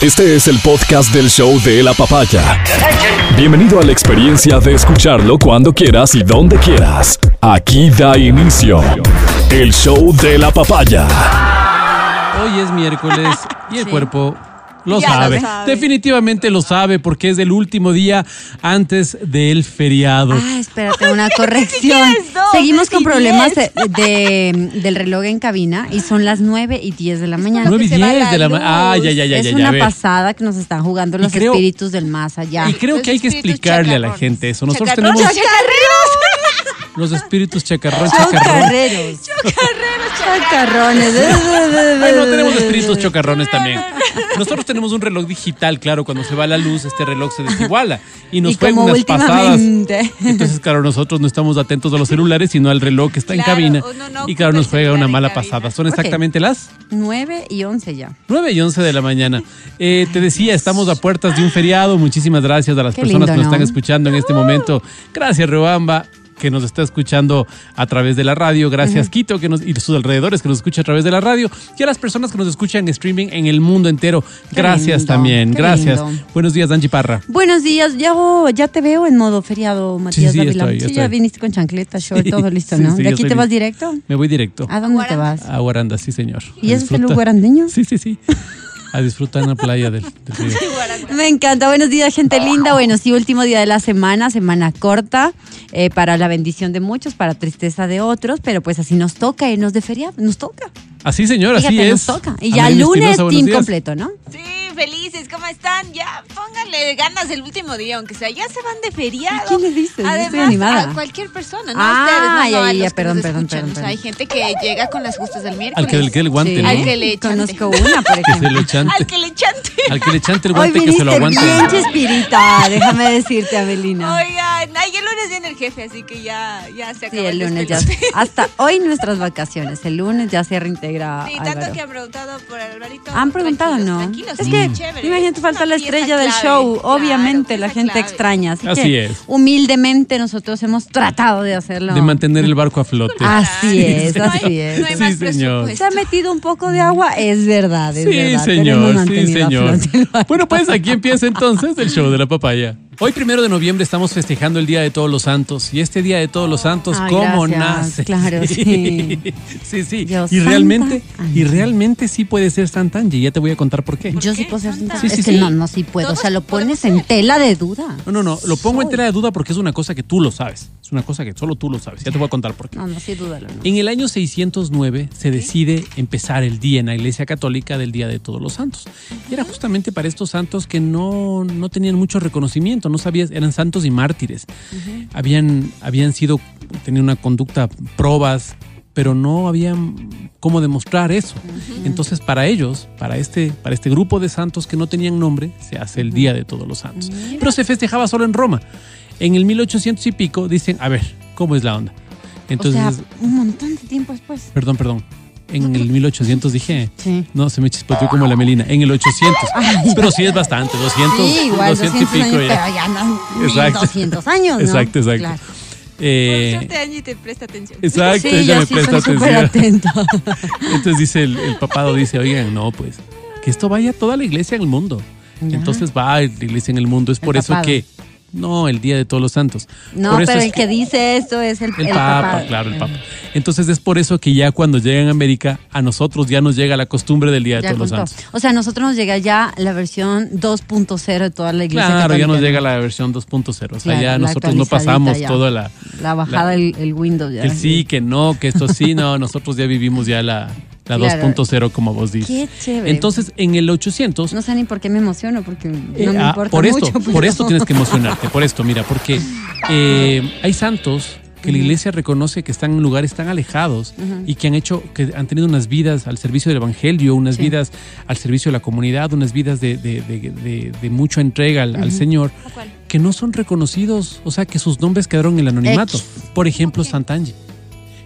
Este es el podcast del show de la papaya. Bienvenido a la experiencia de escucharlo cuando quieras y donde quieras. Aquí da inicio el show de la papaya. Hoy es miércoles y el Sí. cuerpo lo sabe. Definitivamente lo sabe porque es el último día antes del feriado. Ah, espérate, una corrección. Seguimos con problemas de, de- del reloj en cabina y son las 9 y 10 de la mañana. 9 y que se va 10 la de la luz. mañana. Ah, ya, ya, ya, es ya, ya. una a ver. pasada que nos están jugando los creo- espíritus del más allá. Y creo Los que hay que espíritus explicarle a la chacarrones. gente eso. Nosotros Chacarrones. tenemos ¡Chacarreros! los espíritus chacarrón, chacarrón. Chocarreros. Chocarrones. Bueno, tenemos espíritus chocarrones también. Nosotros tenemos un reloj digital, claro, cuando se va la luz, este reloj se desiguala y nos como unas pasadas. Entonces, claro, nosotros no estamos atentos a los celulares, sino al reloj que está en cabina. no y claro, nos juega una mala pasada. Son exactamente las 9 y 11 ya. 9 y 11 de la mañana. Eh, te decía, estamos a puertas de un feriado. Muchísimas gracias a las Qué personas lindo, que nos ¿no? están escuchando en este momento. Gracias, Riobamba que nos está escuchando a través de la radio, gracias Quito que nos, y sus alrededores que nos escucha a través de la radio y a las personas que nos escuchan en streaming en el mundo entero. Gracias lindo, también, gracias. lindo. Buenos días, Angie Parra. Buenos días, ya, ya te veo en modo feriado, Matías sí, Dávila. estoy, sí, estoy. ya viniste con chancleta, short, Sí, todo listo, ¿no? ¿De aquí te vas directo? Me voy directo. ¿A dónde te vas? A Guaranda, sí, señor. ¿Y es el disfrutar. guarandeño? Sí, sí, sí. A disfrutar en la playa del, del río. Me encanta. Buenos días, gente linda. Bueno, sí, último día de la semana, semana corta, eh, para la bendición de muchos, para tristeza de otros, pero pues así nos toca irnos de feriado, nos toca. Así, señor, así es. nos toca. Y ya lunes, Espinosa, team días. completo, ¿no? Sí, felices, ¿cómo están? Ya, pónganle ganas el último día, aunque sea, ya se van de feriado. ¿A quién le dices? Yo Además, estoy animada. a cualquier persona, no Ah, a ustedes, no, no, ya, a ya, los ya, que perdón, perdón, perdón, O sea, hay gente que llega con las justas del Al miércoles. que le quede el guante, Sí. ¿no? Al que le chante. Conozco una, por Que ejemplo. chante. Al que le chante. Al que le chante el Hoy guante que viniste se lo aguante. bien chespirita, déjame decirte, Avelina. Oigan, ay, el lunes viene el jefe, así que ya, ya se Sí, acabó el lunes ya. Hasta hoy nuestras vacaciones. El lunes ya se reintegra Sí, tanto Álvaro. que han preguntado por Alvarito. Han preguntado, ¿no? Tranquilos, es sí, que, chévere. imagínate, falta la estrella del show. Claro, Obviamente, la gente clave. extraña. Así, Así que, es. humildemente, nosotros hemos tratado de hacerlo. De mantener el barco a flote. Así es, No hay- así es. No hay Sí, más señor. Se ha metido un poco de agua, es verdad, es Sí, verdad. señor, sí, señor. Bueno, pues aquí empieza entonces el show de la papaya. Hoy, primero de noviembre, estamos festejando el Día de Todos los Santos. Y este Día de Todos los Santos, Ay, ¿cómo gracias, nace? claro, sí. sí, sí. Dios, y Santa realmente, y Angie. realmente sí puede ser Santa Angie. Ya te voy a contar por qué. Yo sí puedo ser sincera. Sí, sí, es que sí. no, no, sí puedo. O sea, lo pones en tela de duda. No, no, no. Lo pongo en tela de duda porque es una cosa que tú lo sabes. Es una cosa que solo tú lo sabes. Ya te voy a contar por qué. No, no, sí, dúdalo. no. En el año 609 se decide empezar el día en la Iglesia Católica del Día de Todos los Santos. Y era justamente para estos santos que no, no tenían mucho reconocimiento, no sabías, eran santos y mártires. habían, habían sido, tenían una conducta, probas, pero no habían cómo demostrar eso. Entonces, para ellos, para este, para este grupo de santos que no tenían nombre, se hace el Día de Todos los Santos. Pero se festejaba solo en Roma. En el 1800 y pico dicen, a ver, ¿cómo es la onda? Entonces, o sea, un montón de tiempo después. Perdón, perdón. En el 1800 dije. Sí. No, se me chispoteó como la melina. En el 800. Pero sí es bastante. 200, Sí, igual, 200 200 y pico años, ya. pero ya no, Exacto. 200 años, ¿no? Exacto, exacto. Claro. Eh, Por suerte, Angie te presta atención. exacto, Sí, ella yo me sí presta atención. Entonces dice el, el papado, dice, oigan, no, pues, que esto vaya a toda la iglesia en el mundo. Ya. Entonces va a la iglesia en el mundo. Es El por eso papado. que, no, el Día de Todos los Santos. No, Por pero el que dice esto es el, El, el Papa, claro, el Papa. Entonces es por eso que ya cuando llegan a América, a nosotros ya nos llega la costumbre del Día de Ya Todos los. Santos. O sea, a nosotros nos llega ya la versión 2.0 de toda la iglesia Claro, ya nos ¿no? llega la versión 2.0. O sea, Claro, ya nosotros no pasamos ya. toda la. La bajada, la- el, el Windows ya. el sí, que no, que esto sí, no. Nosotros ya vivimos ya la, la Claro. 2.0, como vos dices. Qué chévere. Entonces, en el 800. No sé ni por qué me emociono, porque eh, no me ah, importa por esto, mucho. por esto tienes que emocionarte, por esto, mira, porque eh, hay santos que la iglesia reconoce que están en lugares tan alejados y que han hecho, que han tenido unas vidas al servicio del evangelio, unas Sí. vidas al servicio de la comunidad, unas vidas de, de, de- de- de mucha entrega al, al Señor, que no son reconocidos, o sea, que sus nombres quedaron en el anonimato. Por ejemplo, Santa Angie.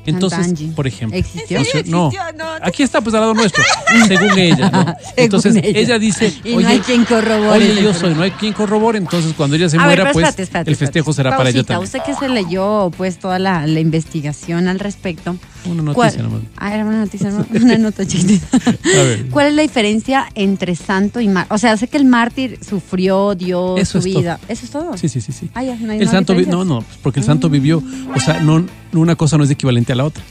Entonces, por ejemplo. ¿Existió? no sé, no. Existió, no, no. Aquí está, pues al lado nuestro, según ella. ¿no? Entonces, ella. ella. dice, Y no hay quien corrobore oye, yo soy, no hay quien corrobore, entonces cuando ella se A muera, pues espérate, espérate, el festejo será para ella también. Usted que se leyó pues toda la, la investigación al respecto. Una noticia ¿cuál- nomás. Ah, era una noticia, ¿no? una nota chiquitita. A ver. ¿Cuál es la diferencia entre santo y mártir? O sea, sé que el mártir sufrió, dio Eso su es todo. vida. ¿Eso es todo? Sí, sí, sí, sí. Ah, ya, no hay el santo no, no, pues, porque el santo vivió, o sea, no una cosa no es equivalente a la otra.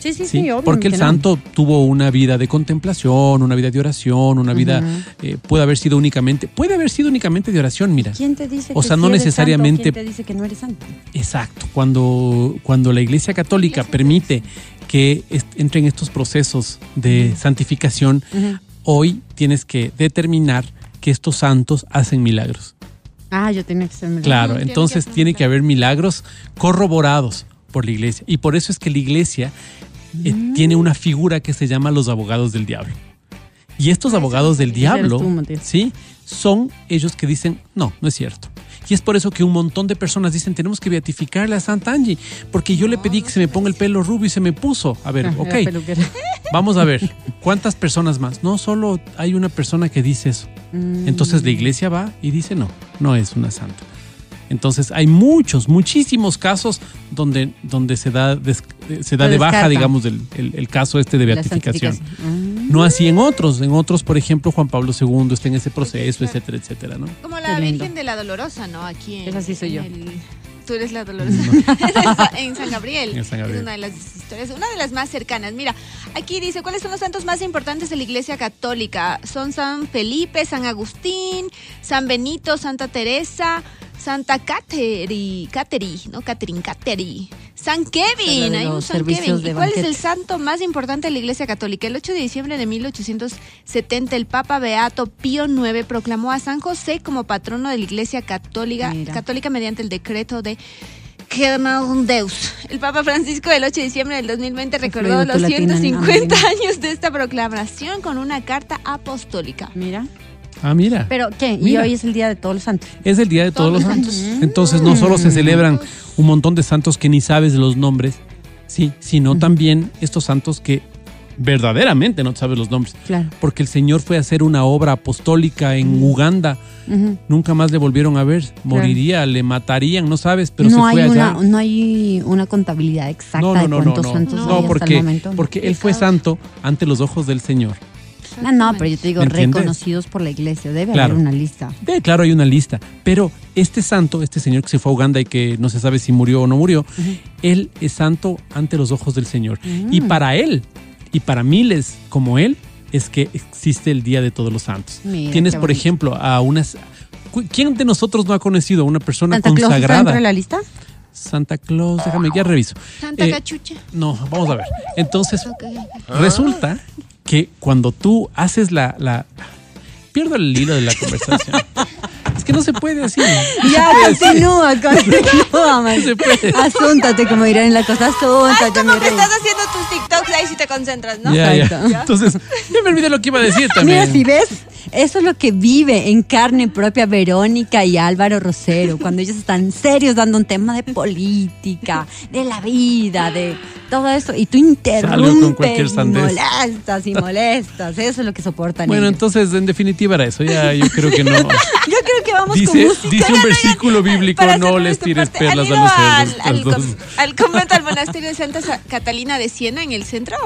Sí, sí, sí. Porque el no. santo tuvo una vida de contemplación, una vida de oración, una vida eh, puede haber sido únicamente, puede haber sido únicamente de oración, mira. ¿Quién te dice O sea, no eres necesariamente- santo? ¿Quién te dice que no eres santo? Exacto. Cuando, cuando la Iglesia Católica permite que est- entren estos procesos de santificación, hoy tienes que determinar que estos santos hacen milagros. Ah, yo tenía que ser milagro. Claro, entonces tiene que haber milagros corroborados por la iglesia. Y por eso es que la iglesia eh, Mm. tiene una figura que se llama los abogados del diablo. Y estos abogados del diablo, tú. ¿sí? Son ellos que dicen, no, no es cierto. Y es por eso que un montón de personas dicen, tenemos que beatificarle a Santa Angie, porque yo le pedí que se me ponga el pelo rubio y se me puso. A ver, Ah, ok, vamos a ver, ¿cuántas personas más? No, solo hay una persona que dice eso. Mm. Entonces la iglesia va y dice no, no es una santa. Entonces hay muchos, muchísimos casos donde, donde se da, des- eh, se da de baja, digamos, el, el- el caso este de beatificación. Mm. No así en otros. En otros, por ejemplo, Juan Pablo II está en ese proceso, etcétera, etcétera, ¿no? Como la. Virgen de la Dolorosa, ¿no? Aquí en, Esa sí soy en yo. el- Tú eres la Dolorosa. en San Gabriel. En San Gabriel. Es una de las historias, una de las más cercanas. Mira, aquí dice, ¿cuáles son los santos más importantes de la Iglesia Católica? Son San Felipe, San Agustín, San Benito, Santa Teresa, Santa Cateri, Cateri, ¿no? Catherine Cateri. San Kevin, hay un San Kevin. ¿Y cuál es el santo más importante de la Iglesia Católica? El 8 de diciembre de 1870, el Papa Beato Pío IX proclamó a San José como patrono de la Iglesia Católica, Mira. católica mediante el decreto de Deus. El Papa Francisco el 8 de diciembre del 2020 recordó los latina, 150 Amelina. años de esta proclamación con una carta apostólica. Mira. Ah, mira. ¿Pero qué? Y hoy es el Día de Todos los Santos. Es el Día de Todos, Todos los Santos. Entonces no solo se celebran un montón de santos que ni sabes los nombres, sí, sino también estos santos que verdaderamente no sabes los nombres. Claro. Porque el Señor fue a hacer una obra apostólica en Uganda. Nunca más le volvieron a ver. Moriría, le matarían, no sabes, pero no, se hay fue allá. una, no hay una contabilidad exacta no, no, de cuántos santos No, el porque él fue santo ante los ojos del Señor. No, no, pero yo te digo, reconocidos por la iglesia. Debe Claro. haber una lista. Eh, claro, hay una lista. Pero este santo, este señor que se fue a Uganda y que no se sabe si murió o no murió, él es santo ante los ojos del Señor. Y Mm. para él, y para miles como él, es que existe el Día de Todos los Santos. Mira, Tienes, por ejemplo, a unas... ¿Quién de nosotros no ha conocido a una persona ¿Santa Claus está dentro consagrada? de la lista? Santa Claus, déjame, ya reviso. Santa Eh, Cachucha. No, vamos a ver. Entonces, resulta que cuando tú haces la, la... Pierdo el hilo de la conversación. es que no se puede así. Ya, continúa, continúa, man. No se puede. Asúntate, como dirán en la costa, Ay, asúntate, como mi que estás haciendo tus TikToks ahí si te concentras, ¿no? Ya, ya. Entonces, ya me olvidé lo que iba a decir también. Mira, si ves, eso es lo que vive en carne propia Verónica y Álvaro Rosero, cuando ellos están serios dando un tema de política, de la vida, de todo eso, y tú con interrumpes y molestas y molestas, eso es lo que soportan Bueno, ellos. entonces, en definitiva era eso. Ya, yo creo que no. Yo creo que vamos con Dice, música. dice un versículo bíblico, no les tires parte, perlas ¿han a los al, cerdos. al al convento, al monasterio de Santa Sa- Catalina de Siena en el centro?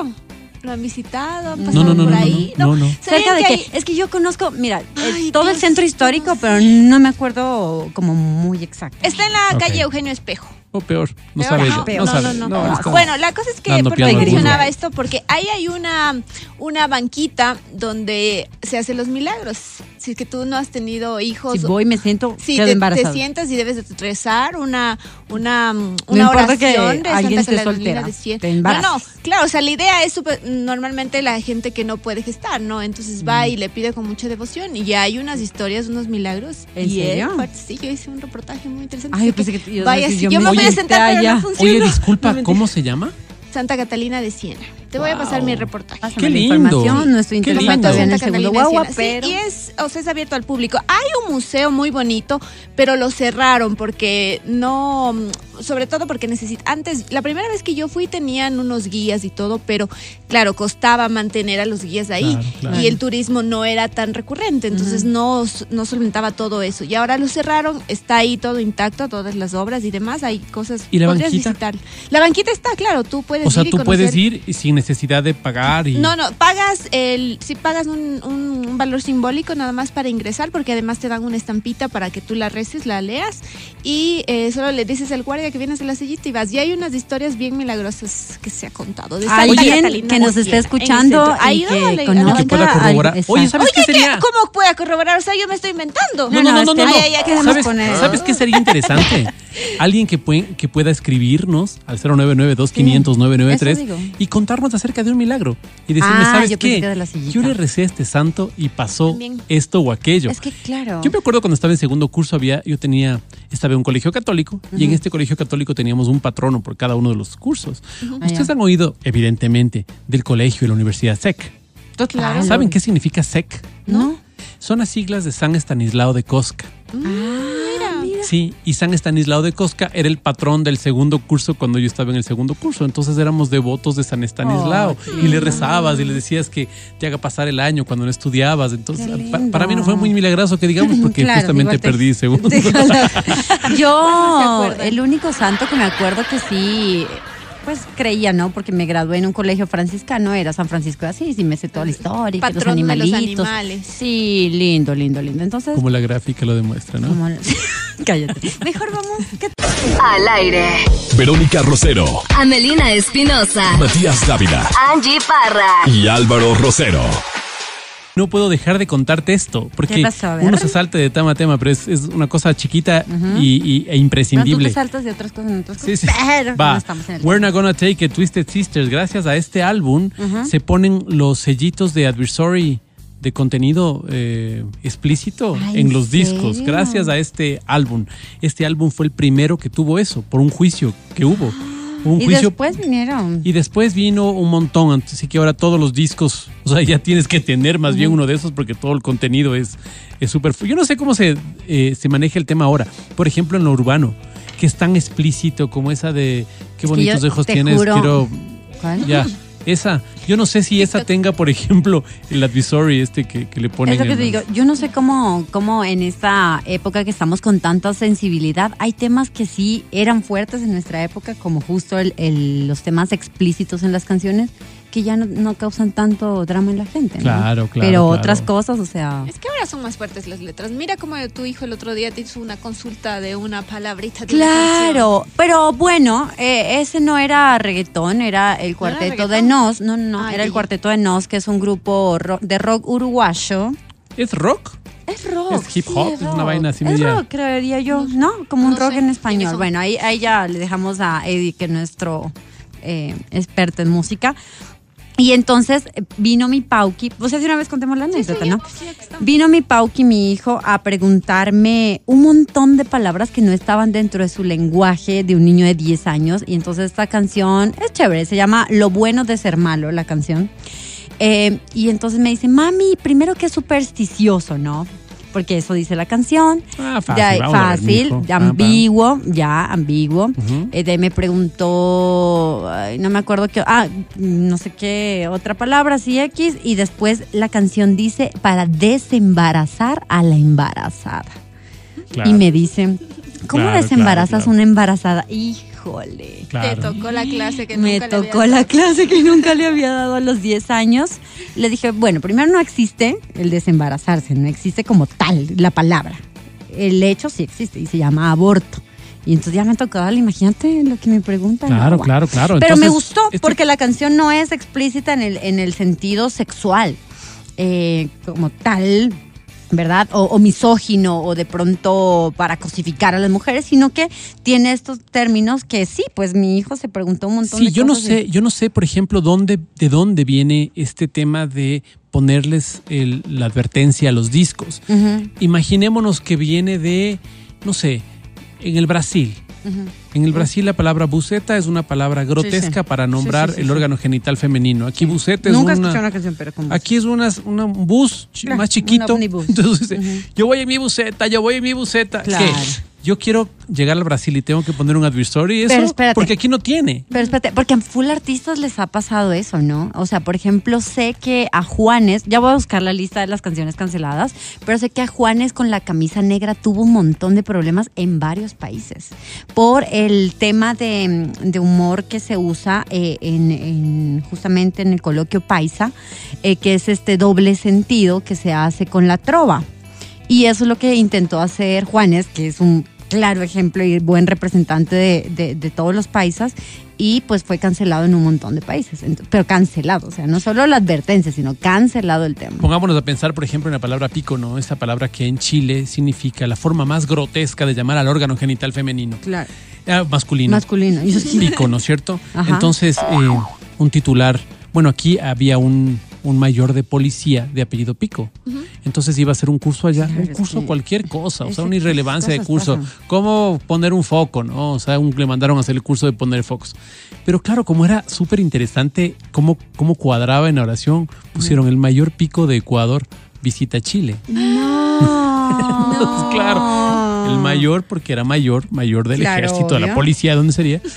¿Lo han visitado? ¿Han pasado no, no, por no, ahí? no, no, no. ¿Saben ¿Cerca de que qué? Es que yo conozco, mira, Ay, todo el Dios, centro histórico, pero no me acuerdo como muy exacto. Está en la calle Eugenio Espejo. O peor, no Peor, sabe ajá. ella. Peor. No, No, sabe. no, no. está- Bueno, la cosa es que dando ¿por qué piano al mencionaba esto? Porque ahí hay una, una banquita donde se hacen los milagros. Si es que tú no has tenido hijos. Si voy me siento Sí, quedo te, te sientas y debes de rezar una, una, mm, No una oración que de alguien Santa soltera, de te No, no, claro, o sea, la idea es súper- normalmente la gente que no puede gestar, ¿no? Entonces Mm. va y le pide con mucha devoción y ya hay unas historias, unos milagros. ¿En y él, serio? pues, sí, yo hice un reportaje muy interesante. Ay, Así pensé que a Vaya, yo yo, me me voy a inyecté sentar, pero no funciona. Oye, disculpa. ¿cómo se llama? Santa Catalina de Siena. Te voy a pasar mi reportaje. Pásame Qué la lindo. información, no estoy Qué interesada lindo. todavía en el segundo guagua, pero... Sí, y es, o sea, es abierto al público. Hay un museo muy bonito, pero lo cerraron porque no, sobre todo porque necesito, antes, la primera vez que yo fui tenían unos guías y todo, pero claro, costaba mantener a los guías ahí Claro, claro. y el turismo no era tan recurrente, entonces no, no solventaba todo eso. Y ahora lo cerraron, está ahí todo intacto, todas las obras y demás, hay cosas. ¿Y la podrías banquita? visitar. La banquita está, claro, tú puedes O sea, ir y tú puedes ir sin necesidad de pagar y... No, no, pagas el, sí pagas un, un- un valor simbólico nada más para ingresar, porque además te dan una estampita para que tú la reces, la leas, y eh, solo le dices al guardia que vienes de la sillita y vas. Y hay unas historias bien milagrosas que se ha contado. De Alguien Catalina que nos el escuchando y que a a conozca que pueda corroborar. Oye. ¿sabes qué Oye, ¿qué? sería? ¿cómo puede corroborar? O sea, yo me estoy inventando. No, no, no, no, no. no. ay, ay, ay, queremos ¿Sabes, poner- ¿Sabes qué sería interesante? Alguien que, pue- que pueda escribirnos al 099 500 993 eso digo. y contarnos acerca de un milagro. Y decirme, Ah, ¿sabes yo qué? de la. Yo le recé a este santo y pasó También. esto o aquello. Es que claro. Yo me acuerdo cuando estaba en segundo curso, había, yo tenía, estaba en un colegio católico y en este colegio católico teníamos un patrono por cada uno de los cursos. Ustedes Ah, han oído, evidentemente, del colegio y la universidad SEC. Total. ¿Saben qué significa SEC? No. Son las siglas de San Estanislao de Cosca. Ah, mira. Sí, y San Estanislao de Cosca era el patrón del segundo curso cuando yo estaba en el segundo curso. Entonces éramos devotos de San Estanislao. Oh, y le rezabas y le decías que te haga pasar el año cuando no estudiabas. Entonces, pa- para mí no fue muy milagroso que digamos, porque Claro, justamente perdí segundo. Yo, el único santo que me acuerdo que sí, pues creía, ¿no? Porque me gradué en un colegio franciscano, era San Francisco de Asís y me sé toda la historia, que los Patrón de los animalitos. animales. Sí, lindo, lindo, lindo. Entonces, Como la gráfica lo demuestra, ¿no? como- cállate. Mejor vamos. ¿qué Al aire. Verónica Rosero, Amelina Espinosa. Matías Dávila Angie Parra. y Álvaro Rosero. No puedo dejar de contarte esto, porque uno se salta de tema a tema, pero es, es una cosa chiquita y, y- e Pero tú imprescindible. te saltas de otras cosas en otras Sí, cosas. sí. Pero Va. no estamos en el We're not gonna take it, Twisted Sisters. Gracias a este álbum se ponen los sellitos de adversary de contenido eh, explícito Ay, en ¿en los discos. Gracias a este álbum. Este álbum fue el primero que tuvo eso, por un juicio que hubo. Un Y juicio después vinieron. y después vino un montón, así que ahora todos los discos, o sea, ya tienes que tener más bien uno de esos porque todo el contenido es es súper... fu- Yo no sé cómo se, eh, se maneja el tema ahora. Por ejemplo, en lo urbano, que es tan explícito como esa de qué bonitos ojos tienes, juro- quiero... ¿Cuál? Ya, esa. Yo no sé si esa tenga, por ejemplo, el advisory este que, que le ponen... Es lo que en te digo, los- yo no sé cómo, cómo en esta época que estamos con tanta sensibilidad, hay temas que sí eran fuertes en nuestra época, como justo el- el- los temas explícitos en las canciones, que ya no, no causan tanto drama en la gente. ¿no? Claro, claro, Pero claro. otras cosas, o sea... Es que ahora son más fuertes las letras. Mira cómo tu hijo el otro día te hizo una consulta de una palabrita de una. Claro, pero bueno, eh, ese no era reggaetón, era el cuarteto de? Nos, no, no, no, Ah, era el cuarteto de Nos, que es un grupo ro- de rock uruguayo. ¿Es rock? Es rock. Es hip sí, hop, es una vaina así Es media- rock, creería yo, ¿no? Como un rock sé en español. Bueno, ahí, ahí ya le dejamos a Eddie, que es nuestro eh, experto en música. Y entonces eh, vino mi Pauki, o sea, de una vez contemos la anécdota, ¿no? pues, estamos. Vino mi Pauki, mi hijo, a preguntarme un montón de palabras que no estaban dentro de su lenguaje de un niño de 10 años. Y entonces esta canción es chévere, se llama Lo bueno de ser malo, la canción. Eh, y entonces me dice, mami, primero que es supersticioso, ¿no? Porque eso dice la canción. Ah, fácil, ver, fácil, pam. ambiguo, ya, ambiguo. Eh, de ahí me preguntó, ay, no me acuerdo qué, ah, no sé qué, otra palabra, así X. Y después la canción dice para desembarazar a la embarazada. Claro, Y me dice, ¿cómo Claro, desembarazas claro, una embarazada? Híjole. Te tocó la clase que Me nunca le habías tocó la dado. clase que nunca le había dado a los 10 años. Le dije, bueno, primero no existe el desembarazarse, no existe como tal la palabra. El hecho sí existe y se llama aborto. Y entonces ya me tocó darle, imagínate lo que me preguntan. Claro, No, claro, claro. Pero me gustó este- porque la canción no es explícita en el, en el sentido sexual, eh, como tal, ¿verdad? O, o misógino o de pronto para cosificar a las mujeres, sino que tiene estos términos que sí, pues mi hijo se preguntó un montón Sí, de yo no cosas. y- sé, yo no sé, por ejemplo, dónde, de dónde viene este tema de ponerles el- la advertencia a los discos. Imaginémonos que viene de, no sé, en el Brasil. En el Brasil la palabra buceta es una palabra grotesca sí. para nombrar Sí, el órgano genital femenino. Aquí buceta es Nunca una... escuché una canción, pero con Aquí es una, una- un bus Claro, más chiquito. Entonces yo voy en mi buseta, yo voy en mi. Claro. ¿Qué? yo quiero llegar al Brasil y tengo que poner un advisory, eso, Pero espérate. porque aquí no tiene. Pero espérate, porque a full artistas les ha pasado eso, ¿no? O sea, por ejemplo, sé que a Juanes, ya voy a buscar la lista de las canciones canceladas, pero sé que a Juanes con la camisa negra tuvo un montón de problemas en varios países por el tema de, de humor que se usa eh, en, en- justamente en el coloquio paisa, eh, que es este doble sentido que se hace con la trova. Y eso es lo que intentó hacer Juanes, que es un claro ejemplo y buen representante de, de- de todos los paisas, y pues fue cancelado en un montón de países. Pero cancelado, o sea, no solo la advertencia, sino cancelado el tema. Pongámonos a pensar, por ejemplo, en la palabra pico, ¿no? Esa palabra que en Chile significa la forma más grotesca de llamar al órgano genital femenino. Claro. Ah, masculino. Masculino. Pico, ¿no es cierto? Ajá. Entonces, eh, un titular. Bueno, aquí había un, un mayor de policía de apellido Pico. Entonces iba a hacer un curso allá, un curso cualquier cosa, o sea, una irrelevancia de curso. ¿Cómo poner un foco, no? O sea, un- le mandaron a hacer el curso de poner focos. Pero claro, como era súper interesante cómo, cómo cuadraba en la oración, pusieron el mayor pico de Ecuador visita Chile. No. claro, el mayor porque era mayor, mayor del Claro, ejército, de la policía, ¿dónde sería?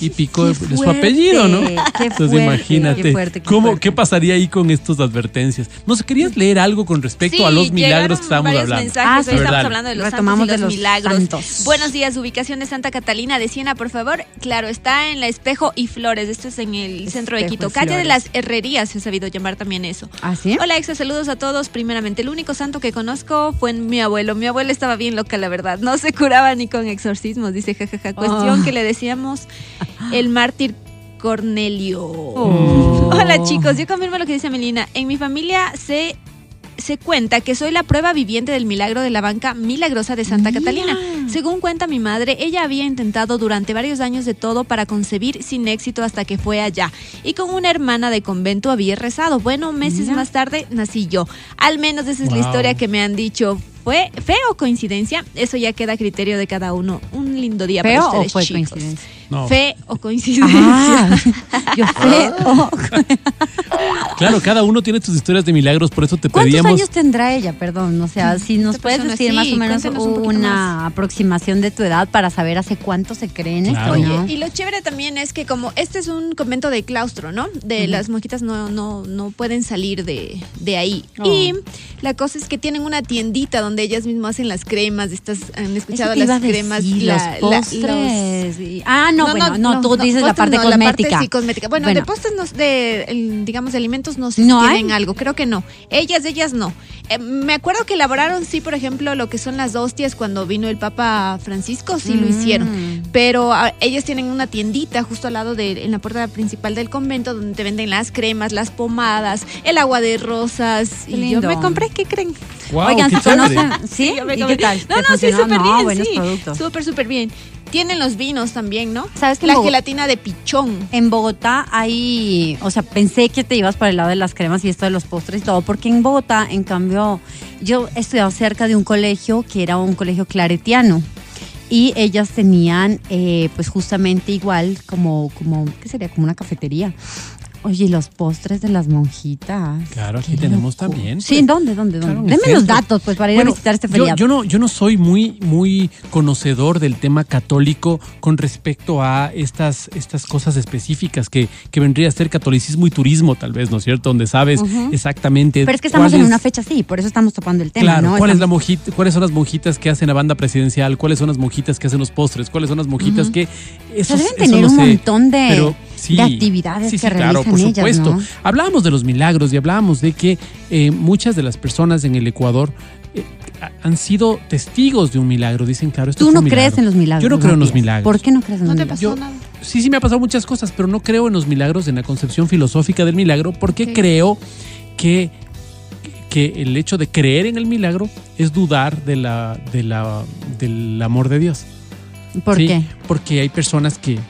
Y pico Qué de, de su fuerte, apellido, ¿no? qué Entonces fuerte, imagínate, qué fuerte, qué ¿cómo, fuerte. ¿qué pasaría ahí con estas advertencias? ¿No sé, querías leer algo con respecto a los milagros que estábamos hablando? mensajes, Ah, sí. estamos Verdad. hablando de los santos y de los, los milagros. santos. Buenos días, ubicación de Santa Catalina de Siena, por favor. Claro, está en la Espejo y Flores, esto es en el centro de Espejo Quito. Calle de las Herrerías, se ha sabido llamar también eso. ¿Ah, sí? Hola, exa, saludos a todos. Primeramente, el único santo que conozco fue mi abuelo. Mi abuelo estaba bien loca, la verdad. No se curaba ni con exorcismos, dice jajaja. Cuestión Oh. que le decíamos el mártir Cornelio. Oh. Hola chicos, yo confirmo lo que dice Melina. En mi familia se, se cuenta que soy la prueba viviente del milagro de la banca milagrosa de Santa Catalina. Según cuenta mi madre, ella había intentado durante varios años de todo para concebir sin éxito hasta que fue allá. Y con una hermana de convento había rezado. Bueno, meses Mira. más tarde nací yo. Al menos esa es la historia que me han dicho. ¿Fue fe o coincidencia? Eso ya queda a criterio de cada uno. Un lindo día ¿Feo para o ustedes, fue chicos. coincidencia? No. Fe o coincidencia. Ah, yo sé. Oh. Claro, cada uno tiene sus historias de milagros, por eso te ¿Cuántos pedíamos. años tendrá ella? Perdón, o sea, si nos puedes persona, decir sí, más o menos una aproximación de tu edad para saber hace cuánto se cree en Claro. esto, Oye, y lo chévere también es que como este es un convento de claustro, ¿no? De las monjitas no, no, no pueden salir de, de ahí. Oh. Y la cosa es que tienen una tiendita donde ellas mismas hacen las cremas, estas, han escuchado las cremas, decir, la- los la- postres. y- Ah, no, bueno, no, tú dices la parte no, cosmética. La parte sí, cosmética. Bueno, Bueno. de postres, no, de, digamos, de alimentos no sé ¿No si hay? tienen algo, creo que no. Ellas, ellas no. Eh, me acuerdo que elaboraron, sí, por ejemplo, lo que son las hostias cuando vino el Papa Francisco, sí lo Mm. hicieron. Pero ah, ellas tienen una tiendita justo al lado de, en la puerta principal del convento, donde te venden las cremas, las pomadas, el agua de rosas. Qué y yo lindo. me compré, ¿qué creen? Wow, Oigan, qué ¿se chévere. conocen? ¿Sí? yo me ¿Y qué tal? No, ¿Te no, sí, súper No, bien, buenos sí. productos. Súper, súper bien. Tienen los vinos también, ¿no? ¿Sabes que La gelatina de pichón. En Bogotá hay, o sea, pensé que te ibas para el lado de las cremas y esto de los postres y todo, porque en Bogotá, en cambio, yo estudiaba cerca de un colegio que era un colegio claretiano. Y ellas tenían, eh, pues justamente igual, como, como, ¿qué sería? Como una cafetería. Oye, ¿y los postres de las monjitas. Claro, aquí tenemos loco. también. Sí, ¿en dónde? ¿Dónde? Claro, ¿Dónde? el Deme los datos, pues, para ir Bueno, a visitar este feriado. yo no, yo no soy muy, muy conocedor del tema católico con respecto a estas, estas cosas específicas que, que vendría a ser catolicismo y turismo, tal vez, ¿no es cierto? Donde sabes exactamente. Pero es que estamos en es- una fecha así, por eso estamos topando el tema, Claro, ¿no? ¿cuál es la Estamos- monjita- ¿cuáles son las monjitas que hacen la banda presidencial? ¿Cuáles son las monjitas que hacen los postres? ¿Cuáles son las monjitas que... Eso, O sea, deben tener no un sé, montón de- pero sí, de actividades sí, que sí, claro, por realizan ellas, supuesto. ¿no? Hablábamos de los milagros y hablábamos de que eh, muchas de las personas en el Ecuador eh, han sido testigos de un milagro. Dicen, claro, esto Tú no un milagro. crees en los milagros. Yo no creo en los milagros. ¿Por qué no crees en los ¿No te milagros? pasó Yo- nada? Sí, sí me ha pasado muchas cosas, pero no creo en los milagros, en la concepción filosófica del milagro, porque creo que, que el hecho de creer en el milagro es dudar de la, de la, del amor de Dios. ¿Por Sí, qué? Porque hay personas que, que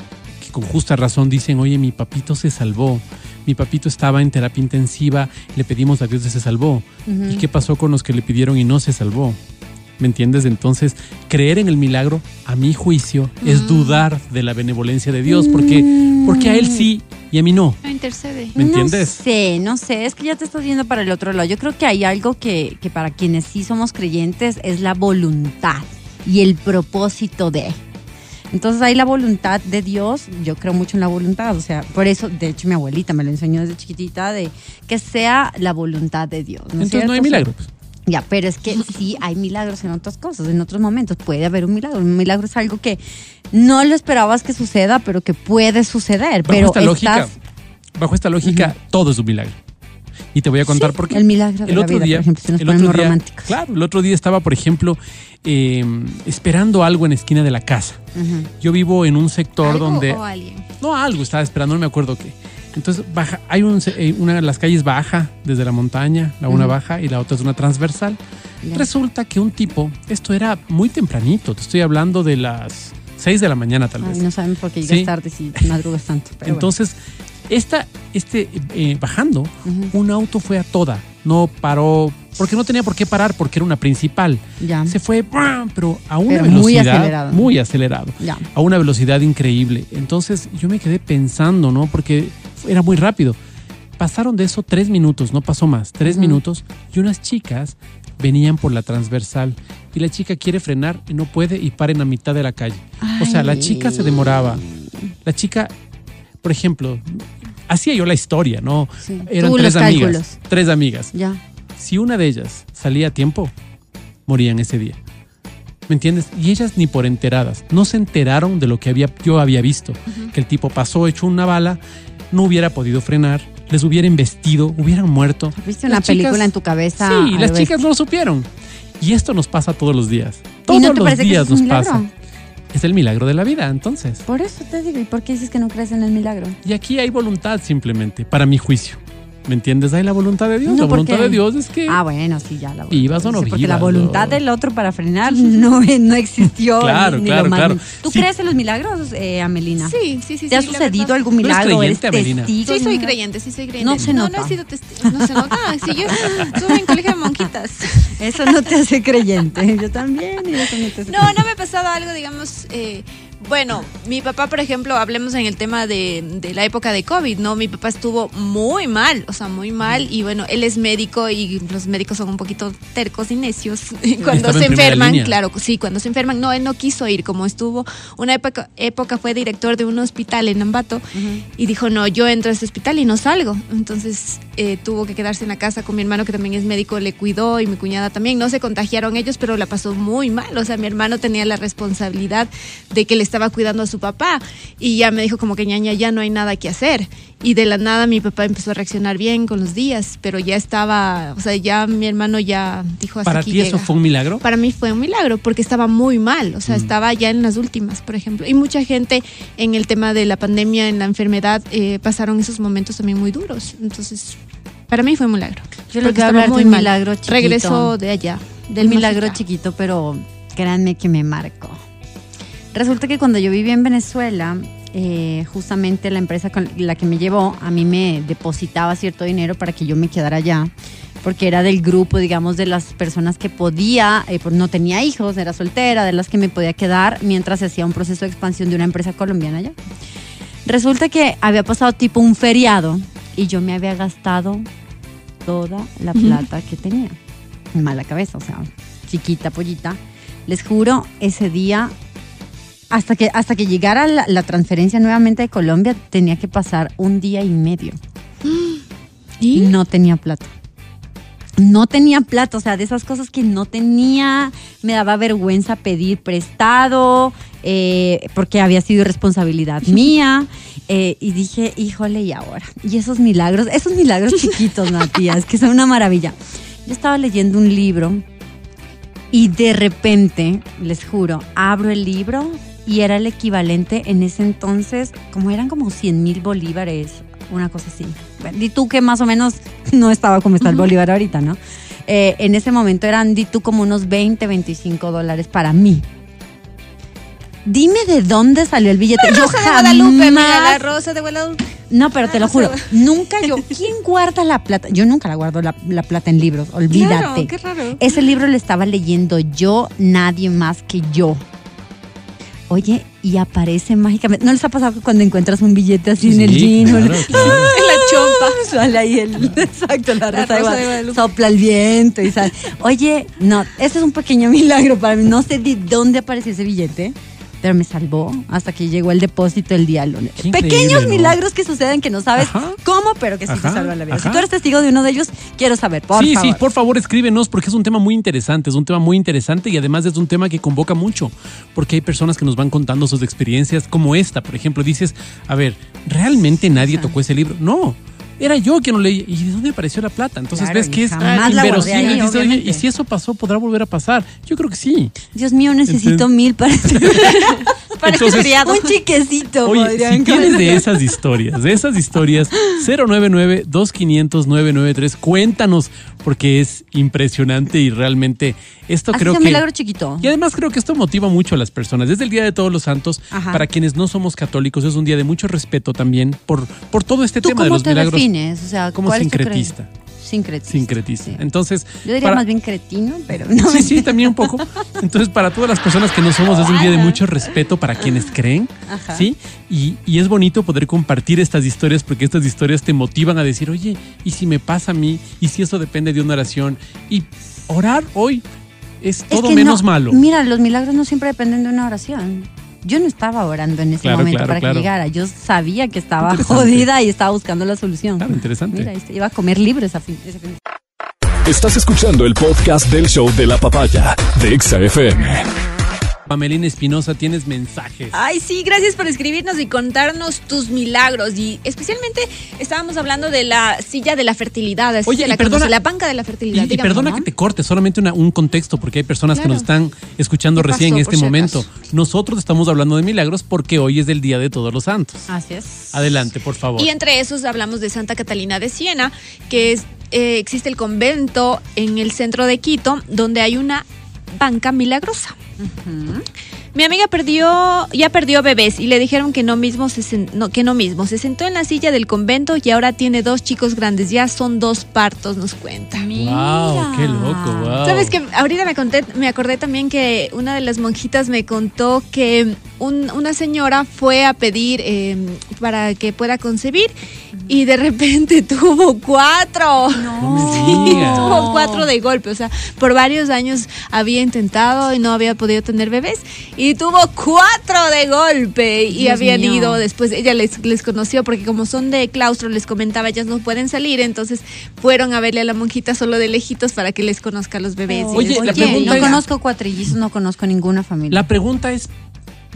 con justa razón dicen, oye, mi papito se salvó, mi papito estaba en terapia intensiva, le pedimos a Dios y se salvó. ¿Y qué pasó con los que le pidieron y no se salvó? ¿Me entiendes? Entonces, creer en el milagro, a mi juicio, es Mm. dudar de la benevolencia de Dios, porque, porque a él sí y a mí no. No intercede. ¿Me entiendes? No sé, no sé, es que ya te estás viendo para el otro lado. Yo creo que hay algo que, que para quienes sí somos creyentes es la voluntad y el propósito de. Entonces hay la voluntad de Dios, yo creo mucho en la voluntad, o sea, por eso, de hecho mi abuelita me lo enseñó desde chiquitita, de que sea la voluntad de Dios. ¿no es Entonces no hay cierto? O sea, milagro. pues. Ya, pero es que sí hay milagros en otras cosas, en otros momentos puede haber un milagro. Un milagro es algo que no lo esperabas que suceda, pero que puede suceder. Bajo pero esta lógica, estás- bajo esta lógica, todo es un milagro. Y te voy a contar Sí, por qué. el milagro de la vida, por ejemplo, si nos el ponemos otro día- románticos. Claro, el otro día estaba, por ejemplo, eh, esperando algo en la esquina de la casa. Ujú. Yo vivo en un sector ¿Algo donde o alguien? no algo estaba esperando, no me acuerdo qué. Entonces baja, hay un, eh, una de las calles baja desde la montaña, la una Ujú. baja y la otra es una transversal. Ya. Resulta que un tipo, esto era muy tempranito, te estoy hablando de las 6 de la mañana tal Ay, vez. no sabemos por qué llegas Sí. tarde si madrugas tanto. pero Entonces, esta, este, eh, bajando, un auto fue a toda, no paró, porque no tenía por qué parar, porque era una principal. Ya. Se fue, pero a una Pero muy velocidad acelerado. muy acelerado Ya. a una velocidad increíble. Entonces yo me quedé pensando, ¿no? Porque era muy rápido. Pasaron de eso tres minutos, no pasó más, tres minutos, y unas chicas venían por la transversal y la chica quiere frenar y no puede y para en la mitad de la calle. O sea, la chica se demoraba. La chica, por ejemplo, hacía yo la historia, ¿no? Sí. Eran Tú tres amigas. cálculos. Tres amigas. Ya. Si una de ellas salía a tiempo, morían ese día. ¿Me entiendes? Y ellas ni por enteradas, no se enteraron de lo que había, yo había visto, que el tipo pasó hecho una bala, no hubiera podido frenar, les hubiera embestido, hubieran muerto. ¿Viste una Las película chicas- en tu cabeza? Sí, las chicas no lo supieron. Y esto nos pasa todos los días. ¿Y Todos no te los que días es nos milagro? pasa. Es el milagro de la vida, entonces. Por eso te digo, ¿y por qué dices que no crees en el milagro? Y aquí hay voluntad simplemente, para mi juicio. ¿Me entiendes? Hay la voluntad de Dios. No, la ¿por voluntad qué? de Dios es que... Ah, bueno, sí, ya la Vivas o no Sí, Porque la voluntad del otro para frenar no, no existió. Claro, ni, ni claro, lo claro. ¿Tú Sí. crees en los milagros, eh, Amelina? Sí, sí, sí. ¿Te ha sí, sucedido verdad. algún ¿Tú eres milagro? ¿Eres creyente, Amelina? testigo? Sí, soy creyente, sí soy creyente. No se No, nota. no he sido testigo, no se nota. Sí, yo estuve en colegio de monjitas. Eso no te hace creyente. Yo también. y eso no te hace No, no me ha pasado algo, digamos, eh, bueno, mi papá, por ejemplo, hablemos en el tema de, de la época de COVID, ¿no? Mi papá estuvo muy mal, o sea, muy mal, y bueno, él es médico y los médicos son un poquito tercos y necios cuando Estaba se en enferman, claro, sí, cuando se enferman, no, él no quiso ir, como estuvo, una época, época fue director de un hospital en Ambato, y dijo, no, yo entro a este hospital y no salgo, entonces eh, tuvo que quedarse en la casa con mi hermano que también es médico, le cuidó y mi cuñada también, no se contagiaron ellos, pero la pasó muy mal, o sea, mi hermano tenía la responsabilidad de que le estaba cuidando a su papá y ya me dijo como que ñaña, ya no hay nada que hacer. Y de la nada mi papá empezó a reaccionar bien con los días, pero ya estaba, o sea, ya mi hermano ya dijo hasta ¿Para aquí ti eso llega". fue un milagro? Para mí fue un milagro porque estaba muy mal, o sea, Mm. estaba ya en las últimas, por ejemplo. Y mucha gente en el tema de la pandemia, en la enfermedad, eh, pasaron esos momentos también muy duros. Entonces, para mí fue un milagro. Yo a estaba hablar de muy un mal. milagro chiquito. Regresó de allá, del milagro chiquito, pero créanme que me marcó. Resulta que cuando yo vivía en Venezuela, eh, justamente la empresa con la que me llevó a mí me depositaba cierto dinero para que yo me quedara allá, porque era del grupo, digamos, de las personas que podía, eh, pues no tenía hijos, era soltera, de las que me podía quedar mientras se hacía un proceso de expansión de una empresa colombiana allá. Resulta que había pasado tipo un feriado y yo me había gastado toda la plata que tenía. Mala cabeza, o sea, chiquita, pollita. Les juro, ese día, hasta que, hasta que llegara la, la transferencia nuevamente de Colombia, tenía que pasar un día y medio. ¿Y? No tenía plata. No tenía plata, o sea, de esas cosas que no tenía, me daba vergüenza pedir prestado, eh, porque había sido responsabilidad mía. eh, y dije, híjole, ¿y ahora? Y esos milagros, esos milagros chiquitos, Matías, que son una maravilla. Yo estaba leyendo un libro y de repente, les juro, abro el libro y era el equivalente en ese entonces, como eran como 100 mil bolívares, una cosa así. Bueno, di tú que más o menos no estaba como está el bolívar ahorita, ¿no? Eh, en ese momento eran, di tú, como unos 20, 25 dólares para mí. Dime de dónde salió el billete. La Yo Rosa de Guadalupe, mira, la jamás Rosa de Guadalupe. no, pero te lo juro, nunca yo. ¿Quién guarda la plata? Yo nunca la guardo la, la plata en libros, olvídate. Claro, qué raro. Ese libro lo estaba leyendo yo, nadie más que yo. Oye, y aparece mágicamente. ¿No les ha pasado que cuando encuentras un billete así en el jean? o- claro, claro. En la chompa. sale ahí el, exacto, la, La rosa, de Guadalupe. Guadalupe. Sopla el viento y sale. Oye, no, ese es un pequeño milagro para mí. No sé de dónde apareció ese billete. Pero me salvó hasta que llegó el depósito el día lunes. Qué Pequeños ¿no? milagros que suceden que no sabes Ajá. cómo, pero que sí te salvan la vida. Si tú eres testigo de uno de ellos, quiero saber, por sí, favor. sí, por favor escríbenos porque es un tema muy interesante, es un tema muy interesante y además es un tema que convoca mucho, porque hay personas que nos van contando sus experiencias como esta, por ejemplo, dices, a ver, ¿realmente nadie tocó ese libro? No. Era yo quien lo leí. ¿Y de dónde apareció la plata? Entonces Claro, ves que es ahí, inverosímil. Obviamente. ¿y si eso pasó, podrá volver a pasar? Yo creo que sí. Dios mío, necesito Entonces- mil para este Para Entonces- este. Un chiquecito. Oye, podrían si tienes de esas historias, de esas historias, 099-2500-993, cuéntanos, porque es impresionante y realmente esto Así creo sea un que... milagro chiquito. Y además creo que esto motiva mucho a las personas. Desde el Día de Todos los Santos, Ajá. para quienes no somos católicos, es un día de mucho respeto también por, por todo este ¿Tú tema de los te milagros. O sea, Como ¿cuál es tu cre- sincretista. Sincretista. Sincretista. sí. Entonces, Yo diría para- más bien cretino, pero no. Sí, sí, también un poco. Entonces, para todas las personas que no somos, es un día de mucho respeto para quienes creen, Ajá. ¿sí? Y, y es bonito poder compartir estas historias porque estas historias te motivan a decir, oye, ¿y si me pasa a mí? ¿Y si eso depende de una oración? Y orar hoy es Es todo que menos no, malo. Mira, los milagros no siempre dependen de una oración. Yo no estaba orando en ese Claro, momento claro, para claro. que llegara. Yo sabía que estaba jodida y estaba buscando la solución. Claro, interesante. Mira, este, iba a comer libre esa fin- ese fin. Estás escuchando el podcast del show de la papaya de Exa FM. Pamelina Espinosa, tienes mensajes. Ay, sí, gracias por escribirnos y contarnos tus milagros. Y especialmente estábamos hablando de la silla de la fertilidad, así Oye, la perdona- conoce, la banca de la Y, fertilidad. y perdona ¿no? que te corte, solamente una- un contexto, porque hay personas que nos están escuchando ¿Qué recién en este si momento. acaso? Nosotros estamos hablando de milagros porque hoy es el Día de Todos los Santos. Así es. Adelante, por favor. Y entre esos hablamos de Santa Catalina de Siena, que es, eh, existe el convento en el centro de Quito, donde hay una banca milagrosa. Mi amiga perdió, ya perdió bebés y le dijeron que no mismo se sen- no, que no mismo. Se sentó en la silla del convento y ahora tiene dos chicos grandes. Ya son dos partos, nos cuenta. Wow, qué loco, wow. Sabes que ahorita me conté, me acordé también que una de las monjitas me contó que un- una señora fue a pedir eh, para que pueda concebir y de repente tuvo cuatro. No Sí, tuvo cuatro de golpe. O sea, por varios años había intentado y no había podido tener bebés. Y tuvo cuatro de golpe. Y Dios habían mío. ido, después ella les, les conoció, porque como son de claustro, les comentaba, ellas no pueden salir. Entonces fueron a verle a la monjita solo de lejitos para que les conozca a los bebés. y Oye, les- la Oye, pregunta no es- conozco cuatrillizos, no conozco ninguna familia. La pregunta es,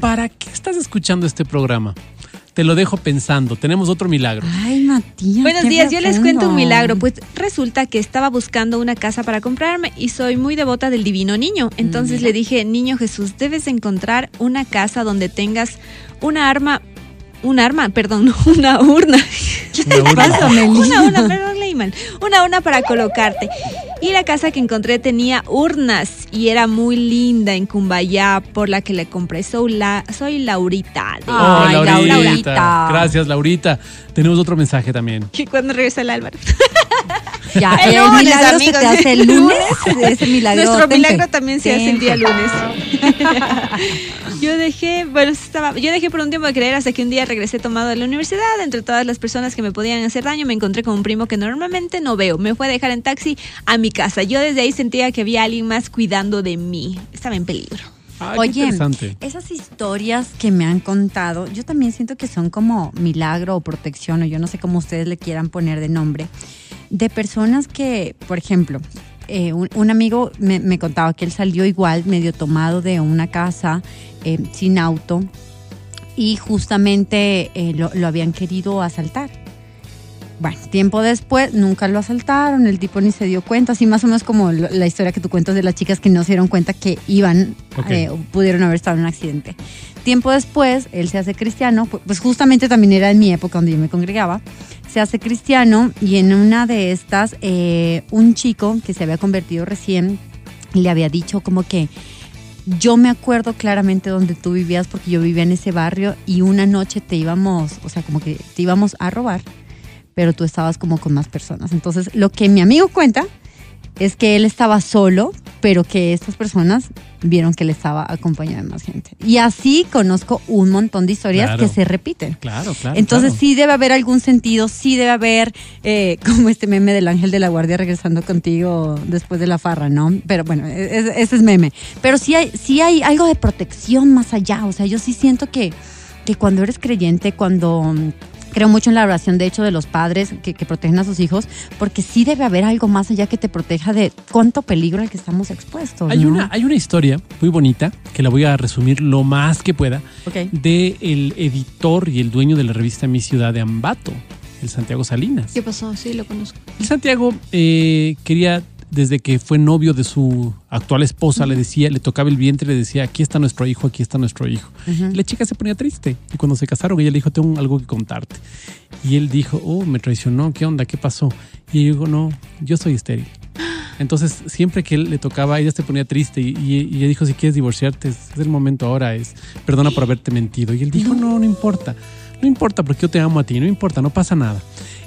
¿para qué estás escuchando este programa? Te lo dejo pensando. Tenemos otro milagro. Ay, Matías. Buenos días, yo les cuento un milagro. Pues resulta que estaba buscando una casa para comprarme y soy muy devota del divino niño. Entonces le dije, niño Jesús, debes encontrar una casa donde tengas una arma, un arma, perdón, una urna. Una urna. una urna, perdón, leí mal. Una urna para colocarte. Y la casa que encontré tenía urnas y era muy linda en Cumbayá, por la que le compré. Soy, la, soy Laurita. de- Oh, Ay, Laurita. Laurita. Gracias, Laurita. Tenemos otro mensaje también. Que cuando regresa el Álvaro. Ya, El milagro se te hace el lunes. Ese milagro. Nuestro milagro también se hace el día lunes. yo dejé, bueno, estaba, yo dejé por un tiempo de creer hasta que un día regresé tomado de la universidad. Entre todas las personas que me podían hacer daño, me encontré con un primo que normalmente no veo. Me fue a dejar en taxi a mi casa. Yo desde ahí sentía que había alguien más cuidando de mí. Estaba en peligro. Qué Oye, esas historias que me han contado, yo también siento que son como milagro o protección, o yo no sé cómo ustedes le quieran poner de nombre, de personas que, por ejemplo, eh, un, amigo me, contaba que él salió igual, medio tomado de una casa eh, sin auto y justamente eh, lo habían querido asaltar. Bueno, tiempo después nunca lo asaltaron, el tipo ni se dio cuenta, así más o menos como la historia que tú cuentas de las chicas que no se dieron cuenta que iban, Ok. eh, o pudieron haber estado en un accidente. Tiempo después, él se hace cristiano, pu- pues justamente también era en mi época donde yo me congregaba, se hace cristiano y en una de estas, eh, un chico que se había convertido recién le había dicho como que yo me acuerdo claramente donde tú vivías porque yo vivía en ese barrio y una noche te íbamos, o sea, como que te íbamos a robar, pero tú estabas como con más personas. Entonces, lo que mi amigo cuenta es que él estaba solo pero que estas personas vieron que él estaba acompañado de más gente. Y así conozco un montón de historias Claro. que se repiten. Claro, claro. Entonces claro. sí debe haber algún sentido, sí debe haber eh, como este meme del ángel de la guardia regresando contigo después de la farra, ¿no? Pero bueno, e- e- ese es meme. Pero sí hay, sí hay algo de protección más allá. O sea, yo sí siento que, que cuando eres creyente, cuando... Creo mucho en la oración, de hecho, de los padres que, que protegen a sus hijos, porque sí debe haber algo más allá que te proteja de cuánto peligro al que estamos expuestos. Hay, ¿no? una, hay una historia muy bonita que la voy a resumir lo más que pueda de el editor y el dueño de la revista Mi Ciudad de Ambato, el Santiago Salinas. ¿Qué pasó? Sí, lo conozco. El Santiago eh, quería, desde que fue novio de su actual esposa, le decía, le tocaba el vientre y le decía, aquí está nuestro hijo, aquí está nuestro hijo. Y la chica se ponía triste. Y cuando se casaron, ella le dijo, tengo algo que contarte. Y él dijo, oh, me traicionó, ¿qué onda? ¿Qué pasó? Y ella dijo, no, yo soy estéril. Entonces, siempre que él le tocaba, ella se ponía triste y, y- y ella dijo, si quieres divorciarte, es, es el momento ahora, es perdona por haberte mentido. Y él dijo, no, no importa, no importa porque yo te amo a ti, no importa, no pasa nada.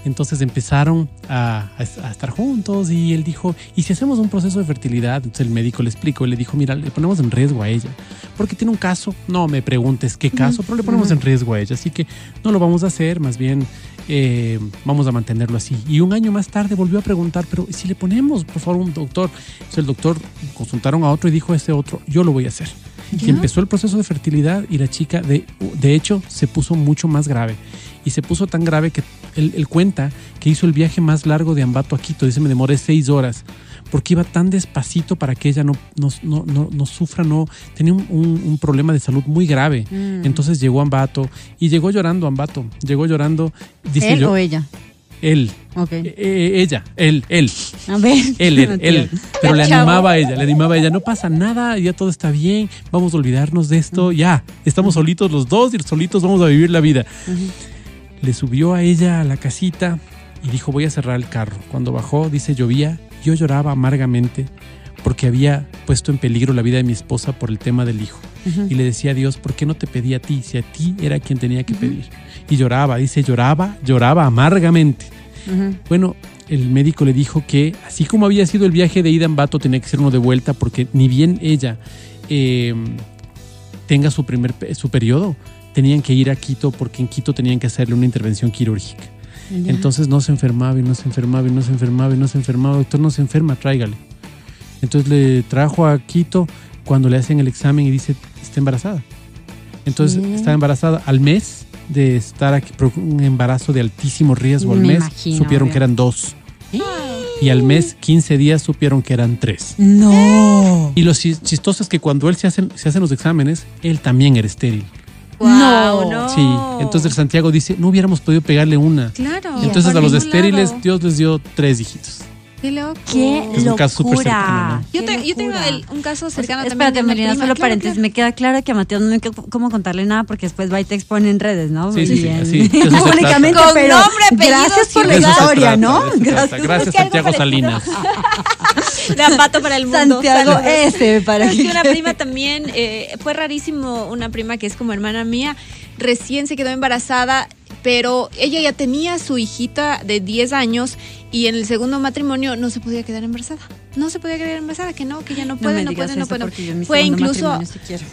Entonces empezaron a, a- a estar juntos y él dijo, ¿y si hacemos un proceso de fertilidad? Entonces el médico le explicó y le dijo, mira, le ponemos en riesgo a ella. Porque tiene un caso, no me preguntes qué caso, pero le ponemos en riesgo a ella. Así que no lo vamos a hacer, más bien eh, vamos a mantenerlo así. Y un año más tarde volvió a preguntar, pero ¿y si le ponemos, por favor, un doctor? Entonces el doctor consultaron a otro y dijo, ese otro, yo lo voy a hacer. Y empezó el proceso de fertilidad y la chica, de, de hecho, se puso mucho más grave. Y se puso tan grave que él, él cuenta que hizo el viaje más largo de Ambato a Quito. Dice, me demoré seis horas. Porque iba tan despacito para que ella no, no, no, no, no sufra, no. Tenía un, un- un problema de salud muy grave. Mm. Entonces llegó a Ambato y llegó llorando a Ambato. Llegó llorando. Dice ¿Él yo, o ella? Él. Eh, eh, ella, él, él. A ver. Él, él, él. Pero le Chavo. animaba a ella, le animaba a ella. No pasa nada, ya todo está bien. Vamos a olvidarnos de esto. Ya, estamos solitos los dos y solitos vamos a vivir la vida. Le subió a ella a la casita y dijo: Voy a cerrar el carro. Cuando bajó, dice: Llovía. Yo lloraba amargamente porque había puesto en peligro la vida de mi esposa por el tema del hijo. Y le decía a Dios: ¿Por qué no te pedí a ti? Si a ti era quien tenía que pedir. Y lloraba, dice: Lloraba, lloraba amargamente. Bueno, el médico le dijo que así como había sido el viaje de ida en Bato, tenía que ser uno de vuelta porque ni bien ella eh, tenga su primer su periodo, tenían que ir a Quito porque en Quito tenían que hacerle una intervención quirúrgica. Entonces no se enfermaba y no se enfermaba y no se enfermaba y no se enfermaba. Doctor, no se enferma, tráigale. Entonces le trajo a Quito cuando le hacen el examen y dice, está embarazada. Entonces ¿Qué? está embarazada al mes de estar aquí, por un embarazo de altísimo riesgo al Me mes, imagino, supieron obvio. que eran dos. Y al mes, 15 días, supieron que eran tres. No. Y lo chis- chistoso es que cuando él se hacen, se hacen los exámenes, él también era estéril. Guau, no. Sí, entonces Santiago dice, no hubiéramos podido pegarle una. Claro. Entonces a los estériles lado. Dios les dio tres hijitos. Qué loco. Qué Es un caso súper cercano, locura. ¿no? Yo, te- yo tengo el- un caso cercano también. Espérate, Melina, solo Claro, paréntesis. claro. Me queda claro que a Mateo no hay cómo contarle nada porque después va y te expone en redes, ¿no? Sí, sí, sí, Públicamente, pero nombre, apellido, gracias por la historia, ¿no? Gracias. Gracias, Santiago. Salinas. De Ambato para el mundo. Santiago Saludos. S para que una prima también, eh, fue rarísimo, una prima que es como hermana mía, recién se quedó embarazada, pero ella ya tenía su hijita de 10 años y en el segundo matrimonio no se podía quedar embarazada. No se podía quedar embarazada, que no, que ya no No puede, no, digas puede, no puede. mi Fue incluso,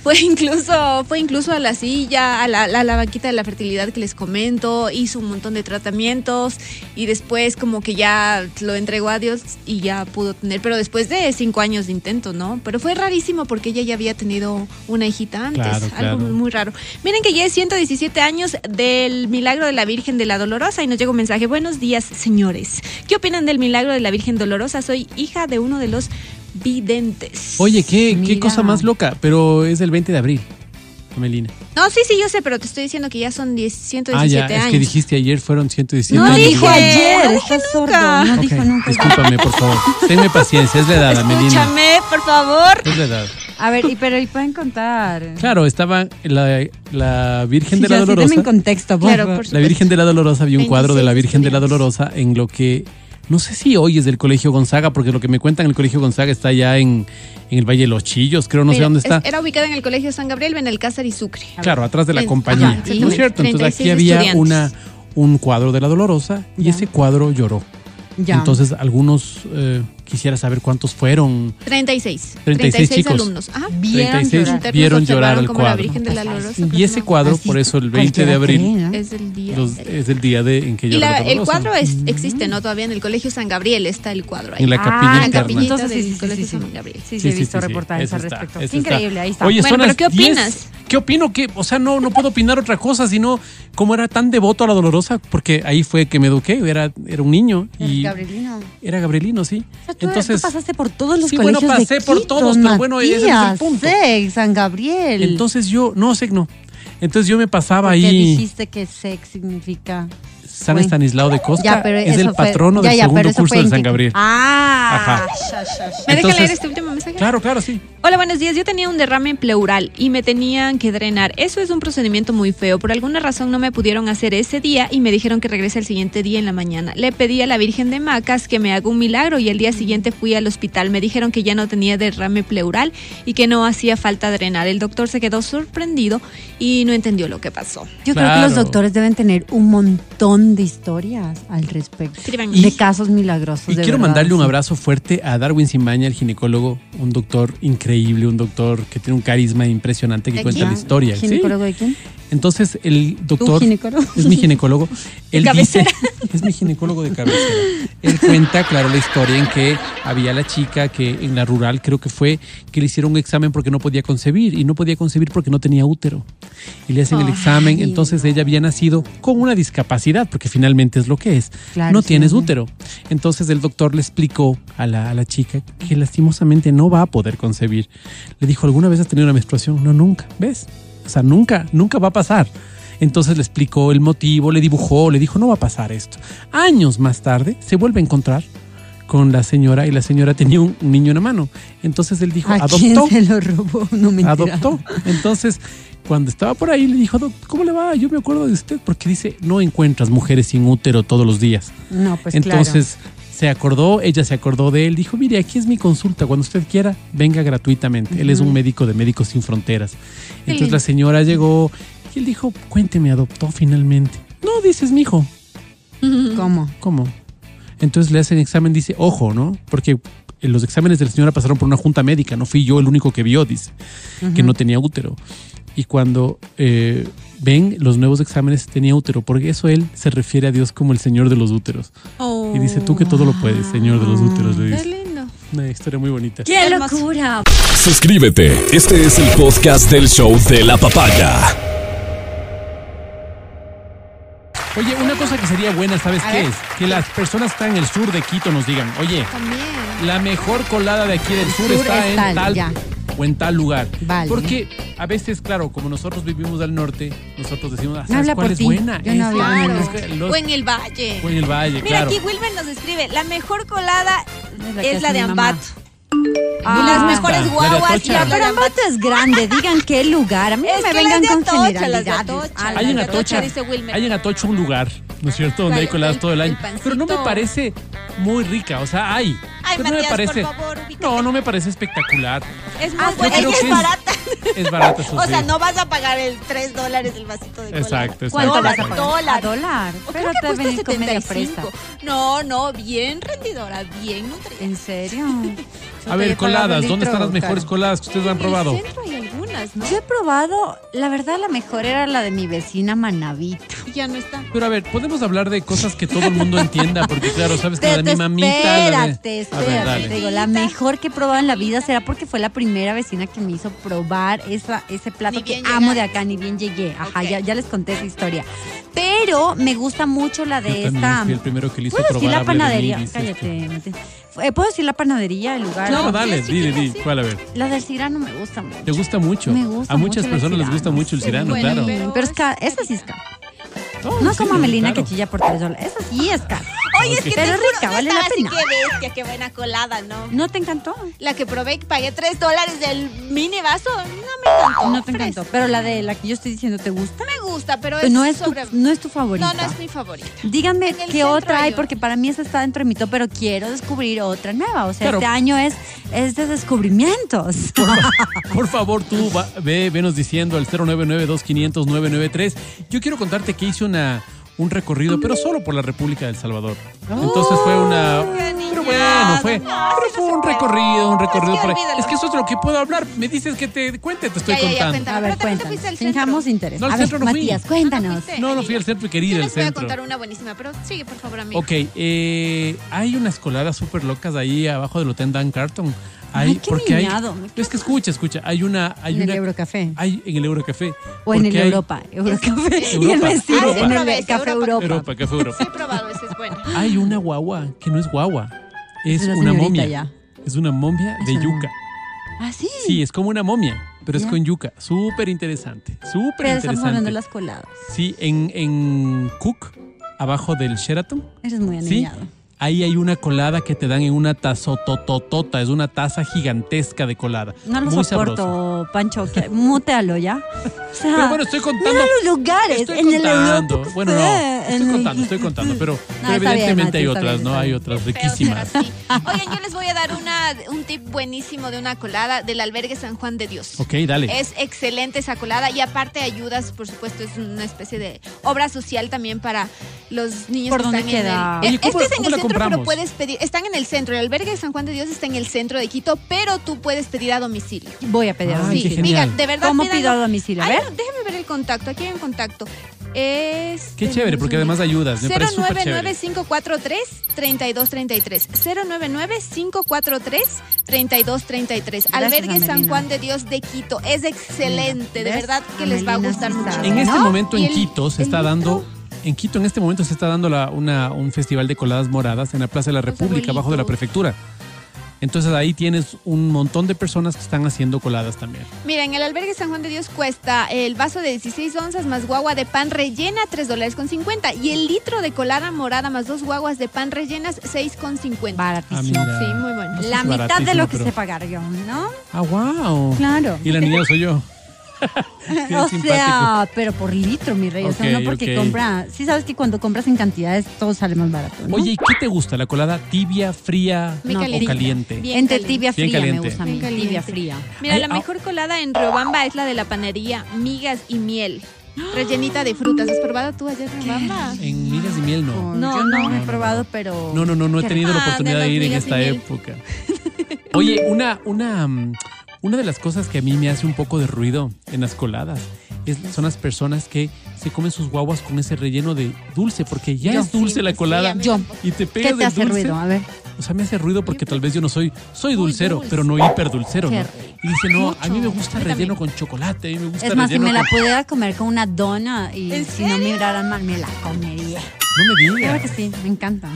fue incluso, fue incluso a la silla, a la, la, la banquita de la fertilidad que les comento, hizo un montón de tratamientos y después como que ya lo entregó a Dios y ya pudo tener, pero después de cinco años de intento, ¿no? Pero fue rarísimo porque ella ya había tenido una hijita antes, Claro, algo claro. muy raro. Miren que ya es 117 años del milagro de la Virgen de la Dolorosa y nos llega un mensaje, buenos días señores, ¿qué opinan del milagro de la Virgen Dolorosa? Soy hija de uno de los videntes. Oye, qué, qué cosa más loca, pero es el 20 de abril, Melina. No, sí, sí, yo sé, pero te estoy diciendo que ya son 10, 117 Ah, ya, años. es que dijiste ayer fueron 117 No No años. dijo dije, ayer, no sordo. nunca. No dijo nunca. discúlpame, por favor. Tenme paciencia, es la edad, Melina. Escúchame, por favor. Es la edad. A ver, y, pero y pueden contar. Claro, estaba la, la Virgen de la sí, Dolorosa. denme en contexto, por Claro, por La. Virgen de la Dolorosa, había un cuadro de la 26 Virgen de la. Dolorosa en lo que, no sé si hoy es del Colegio Gonzaga, porque lo que me cuentan el Colegio Gonzaga está ya en, en el Valle de los Chillos, creo, no sé dónde es- está. Era ubicada en el Colegio San Gabriel, Benalcázar y Sucre. Claro, atrás de la En- compañía. ajá, ¿No es cierto? Entonces aquí 36 había una, un cuadro de la Dolorosa y Ya. ese cuadro lloró. Ya. Entonces algunos eh, quisiera saber cuántos fueron. 36. 36 chicos. alumnos. Ajá. Vieron 36 llorar. Vieron llorar al la cuadro. Virgen de la Dolorosa. Y ese cuadro, Así por eso el 20 de abril ¿no? Es el día. los- es el día de, en que y llora la- la el cuadro es, existe, ¿no? Todavía en el Colegio San Gabriel está el cuadro ahí. En la Ah, capilla en la interna. capillita Entonces, del sí, sí, sí, Colegio sí, sí. San Gabriel. Sí, sí, he visto reportajes al está, respecto. ese Increíble, ahí está. Oye, Bueno, pero ¿qué 10. opinas? ¿Qué opino? Que, o sea, no, no puedo opinar otra cosa, sino como era tan devoto a la dolorosa, porque ahí fue que me eduqué, era, era un niño y Gabrielino. era gabrielino, sí. Entonces, tú pasaste por todos los Sí, bueno, colegios de pasé por Quito, todos, pero bueno, ese es el Matías, punto. Sex, San Gabriel. entonces yo, no sé, no. Entonces yo me pasaba ¿Por qué ahí, dijiste que sex significa San Fue. Estanislao de Costa, Ya, pero es el fue- patrono ya, del segundo curso de San Gabriel. Ah, Ajá. ¿Me dejan Entonces- leer este último mensaje? Claro, claro, sí. Hola, buenos días. Yo tenía un derrame pleural y me tenían que drenar. Eso es un procedimiento muy feo. Por alguna razón no me pudieron hacer ese día y me dijeron que regrese el siguiente día en la mañana. Le pedí a la Virgen de Macas que me haga un milagro y el día siguiente fui al hospital. Me dijeron que ya no tenía derrame pleural y que no hacía falta drenar. El doctor se quedó sorprendido y no entendió lo que pasó. Yo creo que los doctores deben tener un montón de historias al respecto. De casos milagrosos. Y de quiero verdad, mandarle un abrazo fuerte a Darwin Simbaña, el ginecólogo, un doctor increíble, un doctor que tiene un carisma impresionante que ¿De cuenta quién? la historia. ¿sí? ¿Ginecólogo de quién? Entonces el doctor ginecólogo? es mi ginecólogo. Él dice, es mi ginecólogo de cabecera. Él cuenta, claro, la historia en que había la chica que en la rural creo que fue que le hicieron un examen porque no podía concebir y no podía concebir porque no tenía útero. Y le hacen el examen, entonces ella había nacido con una discapacidad porque finalmente es lo que es. Claro, no tienes útero. Entonces el doctor le explicó a la, a la chica que lastimosamente no va a poder concebir. Le dijo, ¿alguna vez has tenido una menstruación? No, nunca. ¿Ves? O sea, nunca, nunca va a pasar. Entonces le explicó el motivo, le dibujó, le dijo, no va a pasar esto. Años más tarde se vuelve a encontrar con la señora y la señora tenía un, niño en la mano. Entonces él dijo, ¿A quién adoptó, se lo robó? No me adoptó. Entonces, cuando estaba por ahí, le dijo, "Doc, ¿cómo le va? Yo me acuerdo de usted porque dice, no encuentras mujeres sin útero todos los días. No, pues Entonces se acordó, ella se acordó de él, dijo, mire, aquí es mi consulta, cuando usted quiera, venga gratuitamente. Él es un médico de Médicos Sin Fronteras. Entonces la señora llegó y él dijo, cuénteme, adoptó finalmente. No, dices, mi hijo. ¿Cómo? ¿Cómo? Entonces le hacen examen, dice, ojo, ¿no? Porque eh, los exámenes de la señora pasaron por una junta médica, no fui yo el único que vio, dice, que no tenía útero. Y cuando eh, ven los nuevos exámenes, tenía útero, porque eso él se refiere a Dios como el Señor de los úteros. Y dice, tú que todo lo puedes, Señor de los úteros, le Qué dice. lindo. Una historia muy bonita. ¡Qué locura! Suscríbete. Este es el podcast del show de la papaya. Oye, una cosa que sería buena, ¿sabes A qué ver. es? Que las personas que están en el sur de Quito nos digan, oye, También. la mejor colada de aquí del sur, sur está es en tal, tal, ya. o en tal lugar. Vale. Porque a veces, claro, como nosotros vivimos al norte, nosotros decimos, ah, No ¿sabes habla cuál por es ti. buena? No. Claro. es los- O en el valle. o en el valle, Mira, claro. aquí Wilmer nos escribe, la mejor colada Es la es de mi mamá. Ambato. Ah, y las mejores guaguas la Pero de Ambato. Ambato es grande, digan qué lugar. A mí no Es me que vengan con Atocha, las de generalidades. Atocha. Ah, Hay en Atocha, dice Wilmer. hay en Atocha un lugar, ¿no es cierto? Donde hay coladas todo el año. el Pero no me parece muy rica, o sea, hay. Ay, pero no me Matías, por parece. favor, ubícate. no, no me parece espectacular. Es Ah, buena. y que es es- barata. Es barata, eso O sea, sí. no vas a pagar el 3 dólares el vasito de cola. Exacto, exacto. ¿Cuánto Dólar, vas a pagar? dólar. A dólar. O Pero creo que te cuesta ven con media 75. presta. No, no, bien rendidora, bien nutrida. ¿En serio? A ver, coladas, ¿dónde están las mejores coladas que ustedes han probado? En el centro hay algunas, ¿no? Yo he probado, la verdad la mejor era la de mi vecina Manavito. Y ya no está. Pero a ver, podemos hablar de cosas que todo el mundo entienda, porque claro, sabes que la de mi Espérate, mamita. la de- Espérate, espérate. Te digo, la mejor que he probado en la vida será porque fue la primera vecina que me hizo probar esa, ese plato que amo de acá, ni bien llegué. Ajá, ya, ya les conté esa historia. Pero me gusta mucho la de esta. fui el primero que le hizo ¿Puedo decir probar la de mí, panadería? Cállate. Mate. Eh, ¿Puedo decir la panadería, el lugar? Claro, dale, sí, dile, sí, di, sí. ¿cuál a ver? La del Cirano me gusta mucho. ¿Te gusta mucho? Me gusta A muchas mucho personas les gusta mucho el sí. cirano, Bueno, claro. pero- Pero es esa sí es cara. Oh, No sí, como Melina claro. que chilla por tres dólares. Esa sí es cara. Oye, es que Pero te juro, rica, no vale la así, pena. qué bestia, qué buena colada, ¿no? ¿No te encantó? La que probé y pagué 3 dólares del mini vaso, no me encantó. No te encantó. Pero la de la que yo estoy diciendo, ¿te gusta? Me gusta, pero es no es tu, no es tu favorita. No, no es mi favorita. Díganme qué otra hay, porque para mí esa está dentro de mi top, pero quiero descubrir otra nueva. O sea, este año es, es de descubrimientos. Por favor, tú va- ve, venos diciendo al 099-2500-993. Yo quiero contarte que hice una, un recorrido, pero solo por la República del Salvador. Entonces fue una... Pero bueno, fue, pero fue un recorrido, un Es que recorrido por ahí. Es que eso es lo que puedo hablar. Me dices que te cuente, te estoy contando. A ver, cuéntanos. centro. Fijamos interés. No, al centro no fui. Matías, cuéntanos. No. No, fui al centro y quería ir Yo les voy a centro. contar una buenísima, pero sigue por favor, amigo. Ok, eh, hay unas coladas súper locas ahí abajo del Hotel Dan Carton. Hay, Ay, qué porque hay, niñado. es que escucha, escucha, hay una, hay En el Eurocafé. hay en el Eurocafé. O en el hay- Europa. Eurocafé. Y el Europa. vestido. Europa. En el Europa. Café Europa. Europa, Café Europa. Sí, he probado, ese es bueno. Hay una guagua que no es guagua, es, Es una momia. ya. Es una momia Es de una yuca. Ah, sí. Sí, es como una momia, pero es con yuca. Súper interesante, súper Pero estamos hablando interesante. de las coladas. Sí, en, en Cook, abajo del Sheraton, Eres muy Sí. Ahí hay una colada que te dan en una tazotototota. Es una taza gigantesca de colada. No lo Muy soporto, sabroso. Pancho. que- Mútealo ya. O sea, Pero bueno, estoy contando. mira los lugares. Estoy en contando. Bueno, no, estoy contando, estoy contando, pero, pero está bien, evidentemente hay otras, bien, ¿no? Hay otras riquísimas. Oigan, yo les voy a dar una, un tip buenísimo de una colada del albergue San Juan de Dios. Ok, dale. Es excelente esa colada y aparte ayudas, por supuesto, es una especie de obra social también para los niños ¿Por que dónde están queda? en el... Oye, ¿cómo- este es en cómo el la centro, pero puedes pedir... Están en el centro, el albergue de San Juan de Dios está en el centro de Quito, pero tú puedes pedir a domicilio. Voy a pedir a Ay, qué domicilio. Mira, de verdad ¿Cómo pido a domicilio? A Ay, ver. no, déjame ver el contacto, aquí hay un contacto. Es... Qué chévere, porque además ayudas. Me parece súper chévere. 099-543-3233. 099-543-3233. Albergue San. Juan de Dios de Quito. Es excelente, de verdad que les va a gustar mucho. En este ¿no? momento en el- Quito se está litro- dando. En Quito en este momento se está dando la- una- un festival de coladas moradas en la Plaza de la República, abajo de la prefectura. Entonces ahí tienes un montón de personas que están haciendo coladas también. Mira, en el albergue San Juan de Dios cuesta el vaso de 16 onzas más guagua de pan rellena 3 dólares con 50 y el litro de colada morada más dos guaguas de pan rellenas 6 con 50. Baratísimo. Ah. Sí, muy bueno. Eso La mitad de lo que pero- sé pagar yo, ¿no? Ah, wow. Claro. Y la niña soy yo. O simpático. sea, pero por litro, mi rey. o sea, no porque ok. compra. Sí, sabes que cuando compras en cantidades todo sale más barato. ¿no? Oye, ¿y qué te gusta? ¿La colada tibia, fría o caliente. caliente? Bien Entre caliente. tibia Bien fría me caliente. gusta a mí. Tibia caliente. fría. Mira, Ay, la ah. mejor colada en Riobamba es la de la panadería Migas y Miel. Rellenita de frutas. ¿Has probado tú ayer Riobamba? En migas y miel no. No, Yo yo no, no. he probado, pero. No, no, no, no he tenido la Ah, oportunidad de de ir en esta época. Oye, una, una, mm, una de las cosas que a mí me hace un poco de ruido en las coladas es, son las personas que se comen sus guaguas con ese relleno de dulce, porque ya Yo. es dulce Sí, la colada Yo. y te pegas ¿Qué te del hace dulce. ruido? A ver. O sea, me hace ruido porque tal vez yo no soy, soy dulcero, dulce. pero no hiper dulcero, Qué ¿no? Y dice, no, Mucho. a mí me gusta relleno con chocolate, a mí me gusta Es más, si me la con... pudiera comer con una dona y ¿En si no me miraran mal, me la comería. No me Claro digas. que sí, me encanta.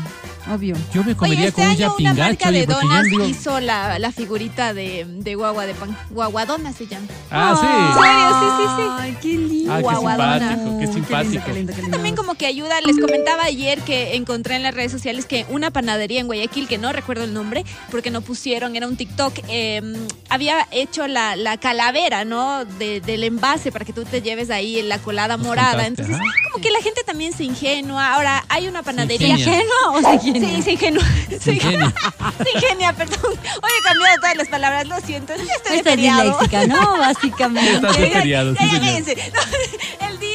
Obvio. Yo me comería Oye, este con un año una yapingacho, marca de donas digo... hizo la, la figurita de, de guagua de pan. Guaguadona se llama. Ah, sí. serio? Sí, sí, sí. Ay, qué lindo. Ah, qué Guaguadona. simpático, qué Qué simpático. lindo, qué lindo, qué lindo. También como que ayuda, les comentaba ayer que encontré en las redes sociales que una panadería en Guayaquil, que no recuerdo el nombre, porque no pusieron, era un TikTok, eh, había hecho la, la calavera, ¿no? De- del envase para que tú te lleves ahí en la colada Nos morada. contaste, Entonces, como que la gente también se ingenua. Ahora, hay una panadería. ingenia. ¿Ingenua o se ingenua? Sí, se ingenua. Se ingenia. Se ingenia, perdón. Hoy he cambiado todas las palabras, lo siento. Estoy de feriado. disléxica, ¿no? Básicamente. Estás de feriado, sí, señor. No, el día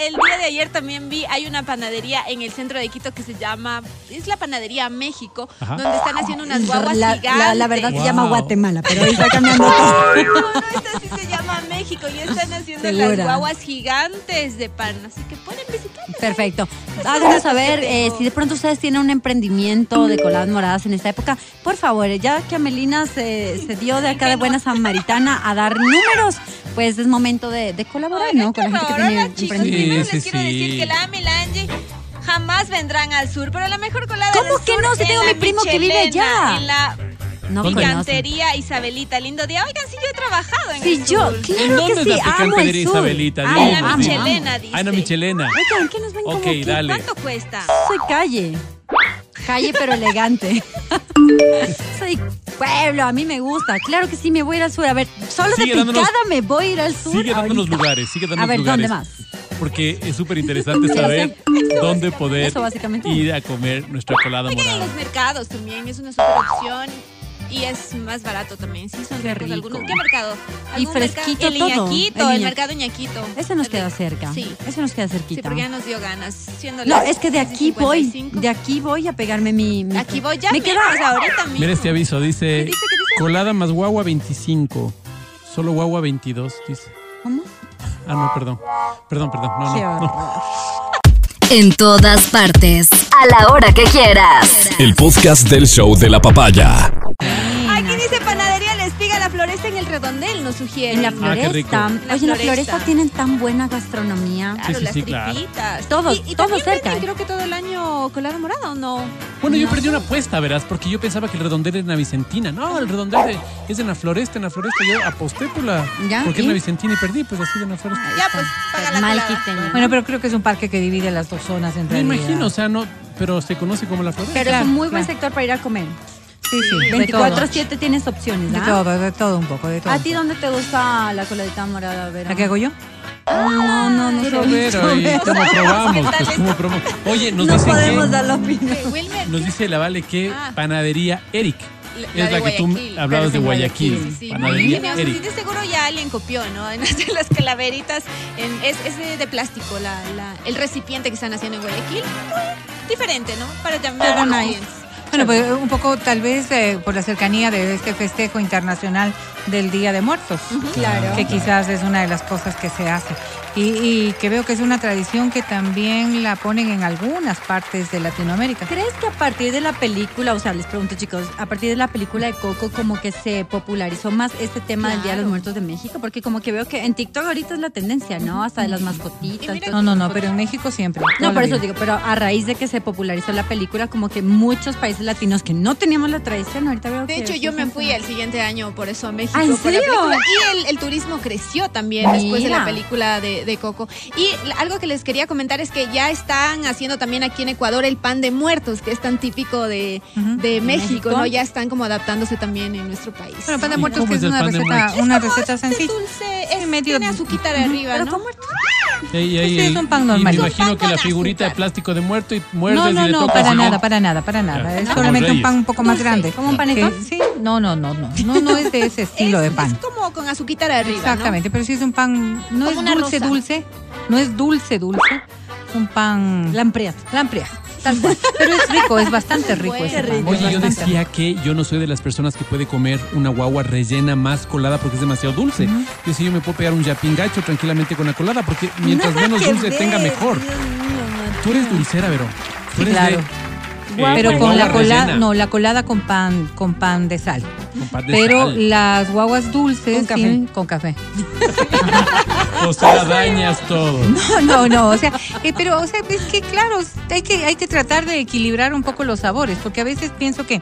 el día de ayer también vi hay una panadería en el centro de Quito que se llama es la panadería México Ajá. donde están haciendo unas guaguas la, gigantes. la, la verdad se llama Wow. Guatemala, pero ahí está cambiando todo. No, no, esta sí se llama México y están haciendo las Segura. guaguas gigantes de pan, así que pueden visitarlas. Perfecto. Háganos saber eh, si de pronto ustedes tienen un emprendimiento de coladas moradas en esta época. Por favor, ya que Amelina se, se dio de acá de Buena Samaritana a dar números, pues es momento de, de colaborar, ¿no? Con la gente que tiene chicos, emprendimiento. primero Sí, les sí, quiero sí. decir que la jamás vendrán al sur, pero la mejor colada ¿Cómo del que sur no? Si en tengo mi primo que vive allá. En la No picantería Isabelita, lindo día. Oigan, sí, yo he trabajado en Sí, el yo, sur. ¿En claro dónde que es sí, la amo el picantería sur. Isabelita? Dime. Michelena, amo. dice. Ah, no, Michelena. Oigan, ¿qué nos ven como Ok, que dale. ¿Cuánto cuesta? Soy calle. Calle pero elegante. Soy pueblo, a mí me gusta. Claro que sí, me voy a ir al sur. A ver, solo Sigue de dándonos- picada me voy a ir al sur. Sigue dándonos ahorita. lugares, sigue dándonos A ver, lugares. ¿dónde más? Porque es súper interesante saber dónde poder Eso ir a comer nuestra colada Oigan, en los mercados también es una super opción. Y es más barato también. Sí, son Qué ricos rico. algunos. ¿Qué mercado? Y ¿Algún fresquito mercado? El todo. Iñaquito, El el, mercado Iñaquito. Ese nos queda cerca. Sí. Ese nos queda Sí, cerquita. porque ya nos dio ganas. Siendo no, es que de aquí voy. 11:55. De aquí voy a pegarme mi. mi- Aquí voy ya. Me pues, ahorita mismo. Mira este aviso, dice, ¿Qué dice? ¿Qué dice? colada más guagua 25, solo guagua 22, dice. ¿Cómo? Ah, no, perdón. Perdón, perdón. No, Qué no, no. En todas partes. A la hora que quieras. El podcast del show de la papaya. Floresta en el redondel, nos sugiere. En la Ah, qué rico. floresta. La Oye, en la floresta. tienen tan buena gastronomía. Claro, Sí, sí, las sí, claro. Todo- y, y todo también cerca. venden, creo que todo el año colada morada, ¿o no? Bueno, yo perdí una apuesta, verás, porque yo pensaba que el redondel era en la Vicentina. No, el redondel de- es en la floresta, en la floresta. Yo aposté por la. Ya, Porque es ¿y? en la Vicentina y perdí, pues así de en la floresta. Ya, pues, paga la Mal. Bueno, pero creo que es un parque que divide las dos zonas en Me realidad. imagino, o sea, no, pero se conoce como la floresta. Pero Claro, es un muy buen sector para ir a comer. Sí, sí, de todo. 24-7 tienes opciones, De ¿ah? todo, de todo un poco, de todo. ¿A ti dónde te gusta la coladita morada, Vera? ¿La que hago yo? No, no, no. Pero sé. Vero, ¿y cómo probamos? Pues cómo probamos. Oye, nos No dicen podemos que, dar la opinión. Wilmer, nos dice la Vale que Ah. panadería Eric. La- es la la, de que tú Guayaquil, hablabas de Guayaquil. Guayaquil. Sí, sí, Panadería. Eric. de seguro ya alguien copió, ¿no? En de las calaveritas, en- es, es de, de plástico, la, la- el recipiente que están haciendo en Guayaquil. Diferente, ¿no? Para llamar a los clientes. Bueno, pues un poco tal vez eh, por la cercanía de este festejo internacional del Día de Muertos. Claro. Que quizás es una de las cosas que se hace. Y, y que veo que es una tradición que también la ponen en algunas partes de Latinoamérica. ¿Crees que a partir de la película, o sea, les pregunto chicos, a partir de la película de Coco como que se popularizó más este tema del Día de los Claro. Muertos de México? Porque como que veo que en TikTok ahorita es la tendencia, ¿no? Hasta de las mascotitas. No, no, no, de pero en México siempre. No, por eso digo, pero a raíz de que se popularizó la película, como que muchos países latinos que no teníamos la tradición, ahorita veo De que hecho, yo me fui el siguiente año por eso a México. ¿Ah, en serio? Y el, el turismo creció también después de Mira. la película de, de Coco. Y algo que les quería comentar es que ya están haciendo también aquí en Ecuador el pan de muertos, que es tan típico de, Ujú. de México, México. ¿no? Ya están como adaptándose también en nuestro país. Bueno, pan de ¿Y muertos que es una de receta, una receta Es sencilla. dulce, es, medio- tiene azuquita de arriba, Pero ¿no? con muertos. Y, y ahí Sí, es un pan y normal. me Es un imagino que la figurita de azúcar. plástico de muerto y muerdes No, y no, le no, tocas para y- nada, para nada, para nada. Es solamente un pan un poco más grande. como un panetón. Sí, no, no, no, no. No, no es de ese estilo de Es- pan. Es como con azuquita de arriba, ¿no? Exactamente, pero sí es un pan, no Como es una dulce, rosa. dulce, no es dulce, dulce, es un pan Lampreas. lamprea, tal cual. Pero es rico, es bastante rico Bueno. ese pan. Oye, yo decía que yo no soy de las personas que puede comer una guagua rellena más colada porque es demasiado dulce. Yo decía, yo me puedo pegar un yapingacho tranquilamente con la colada porque mientras Nada menos dulce ver, tenga mejor. Dios mío, Tú eres dulcera. Tú eres claro. de, Guagua Pero con la colada, no, la colada con pan, con pan de sal. Pero sal. las guaguas dulces Con café. tienen- con café. O sea, dañas todo. No, no, no, o sea, eh, pero o sea, es que claro, hay que hay que tratar de equilibrar un poco los sabores, porque a veces pienso que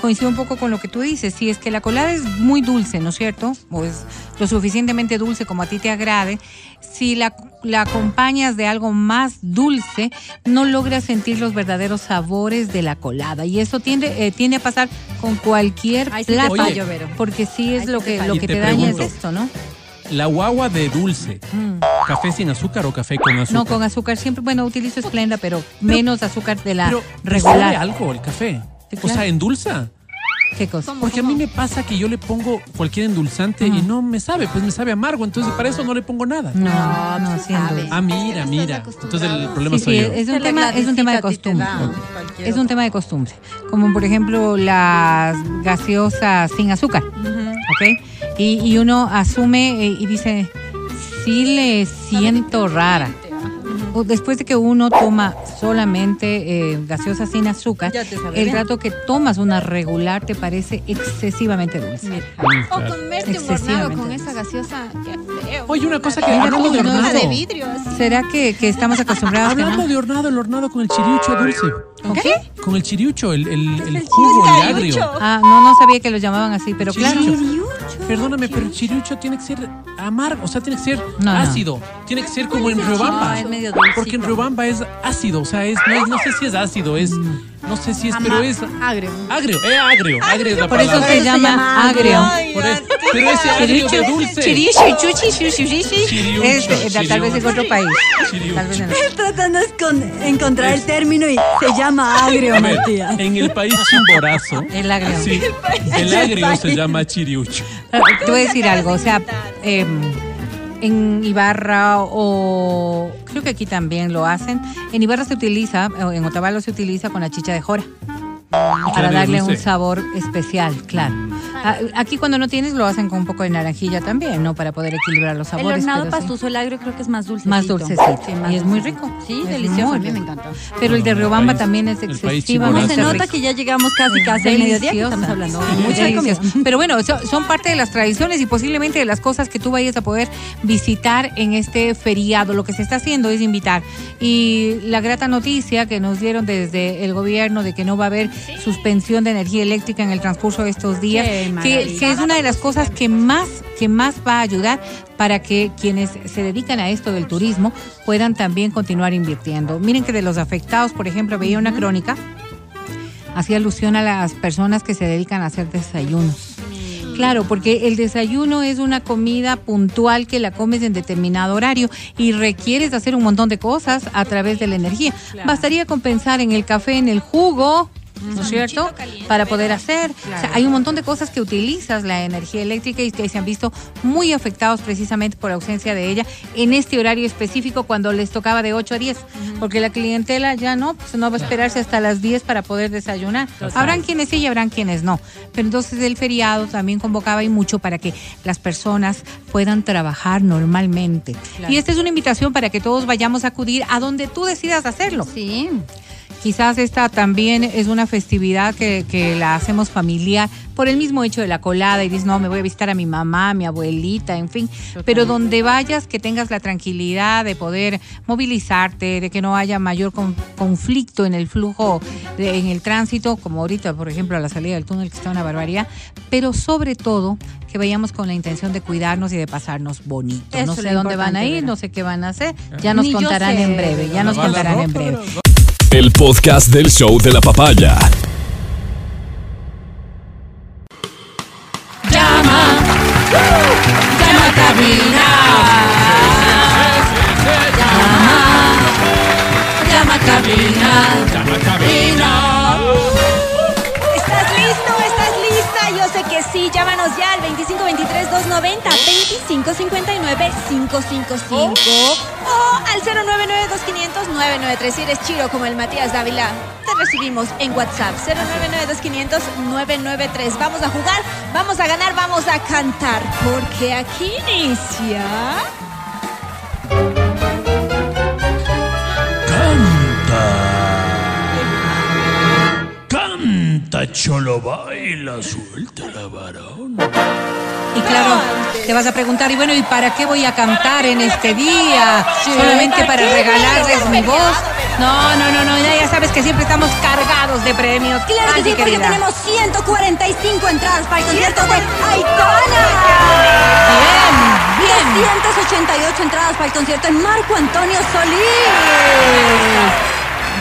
coincido un poco con lo que tú dices, si es que la colada es muy dulce, ¿no es cierto? O es lo suficientemente dulce como a ti te agrade, si la, la acompañas de algo más dulce, no logras sentir los verdaderos sabores de la colada y eso tiende eh, tiende a pasar con cualquier Ahí sí te plato, fallo, Vero. porque sí es sí lo te que fallo. lo Y que te te, daña es pregunto, esto, ¿no? La guagua de dulce. Mm. ¿Café sin azúcar o café con azúcar? No, con azúcar siempre, bueno, utilizo Splenda, pero menos azúcar de la Pero ¿te sabe regular. algo el café? Sí, O claro. sea, endulza. ¿Qué cosa? ¿Cómo, Porque a mí me pasa que yo le pongo cualquier endulzante y no me sabe, pues me sabe amargo, entonces para eso no le pongo nada. No, No, sabe. Ah, mira, mira. Entonces el problema Sí, soy sí, yo. es un tema, es un tema de costumbre. Es un tema de costumbre. Como por ejemplo las gaseosas sin azúcar. ¿Ok? Y, y uno asume eh, y dice, sí le siento rara. O Después de que uno toma solamente eh, gaseosa sin azúcar, el bien. rato que tomas una regular te parece excesivamente dulce. O comerte un hornado Excesivamente con esa gaseosa. Feo. Oye, una cosa que hablando de hornado. de vidrio. ¿Será que, que estamos acostumbrados que Hablando no? de hornado, el hornado con el chiriucho dulce. ¿Con qué? Con el chiriucho, el, el, el jugo, el agrio. chiriucho? Ah, no, no sabía que lo llamaban así, pero claro. Chiriucho. Perdóname, pero el chiriucho tiene que ser amargo, o sea, tiene que ser No, no. ácido. Tiene que ser como en Riobamba. No. Porque en Riobamba es ácido, o sea, es, no, es- no sé si es ácido, es, No sé si es, pero es Agrio. agrio. Eh, agrio. Agrio es la Por eso se llama agrio. Por eso- pero ese agrio de dulce. Chirishi, chuchi, Es, eh, tal vez en otro país. Chiriucho. Tal vez en Tratando de encontrar el término y se llama agrio, Matías. en el país chimborazo. El agrio. Sí, el El agrio se llama chiriucho. Te voy a decir algo, o sea, eh, en Ibarra o creo que aquí también lo hacen. En Ibarra se utiliza, en Otavalo se utiliza con la chicha de jora. Para de darle un sabor especial, claro. Ah, Aquí cuando no tienes lo hacen con un poco de naranjilla también, ¿no? Para poder equilibrar los El sabores. hornado pero sí. pastuso, el agrio creo que es más dulce. Más dulcecito. Sí, más y es muy rico. Sí, Es delicioso. A mí me encanta. Pero el de No, Riobamba el país- también es el país No excesivamente se nota rico. que ya llegamos casi casi al mediodía que estamos hablando. Mucha comida. Delicioso. Pero bueno, so- son parte de las tradiciones y posiblemente de las cosas que tú vayas a poder visitar en este feriado. Lo que se está haciendo es invitar. Y la grata noticia que nos dieron desde el gobierno de que no va a haber suspensión de energía eléctrica en el transcurso de estos días, Qué que, es una de las cosas que más, que más va a ayudar para que quienes se dedican a esto del turismo puedan también continuar invirtiendo. Miren que de los afectados, por ejemplo, veía una crónica hacía alusión a las personas que se dedican a hacer desayunos. Claro, porque el desayuno es una comida puntual que la comes en determinado horario y requieres hacer un montón de cosas a través de la energía. Bastaría con pensar en el café, en el jugo, ¿no es cierto? Para poder hacer. O sea, hay un montón de cosas que utilizas la energía eléctrica y que se han visto muy afectados precisamente por ausencia de ella en este horario específico cuando les tocaba de 8 a 10, porque la clientela ya no, pues no va a esperarse hasta las 10 para poder desayunar. Habrán quienes sí y habrán quienes no. Pero entonces el feriado también convocaba y mucho para que las personas puedan trabajar normalmente. Y esta es una invitación para que todos vayamos a acudir a donde tú decidas hacerlo. Sí. Quizás esta también es una festividad que, que la hacemos familiar por el mismo hecho de la colada y dices, no, me voy a visitar a mi mamá, a mi abuelita, en fin. Pero donde vayas, que tengas la tranquilidad de poder movilizarte, de que no haya mayor con- conflicto en el flujo, de- en el tránsito, como ahorita, por ejemplo, a la salida del túnel, que está una barbaridad. Pero sobre todo, que vayamos con la intención de cuidarnos y de pasarnos bonito. Eso no sé dónde van a ir, no sé qué van a hacer. Ya nos Ni contarán en breve, ya nos contarán en breve. El podcast del show de la papaya. Llama, llama a cabina. Llama, llama a cabina. ¿Estás listo? ¿Estás lista? Yo sé que sí. Llámanos ya al 2523-290-2559-555 o al 099-2500-993. Si eres chiro como el Matías Dávila, te recibimos en WhatsApp. 099-2500-993. Vamos a jugar, vamos a ganar, vamos a cantar. Porque aquí inicia... Canta, cholo, baila, suelta la varón. Y claro, te vas a preguntar, y bueno, ¿y para qué voy a cantar en este día? ¿Solamente para regalarles mi voz? No, no, no, no, ya sabes que siempre estamos cargados de premios. Claro que sí, porque tenemos 145 entradas para el concierto de Aitana. Bien, bien. 288 entradas para el concierto de Marco Antonio Solís.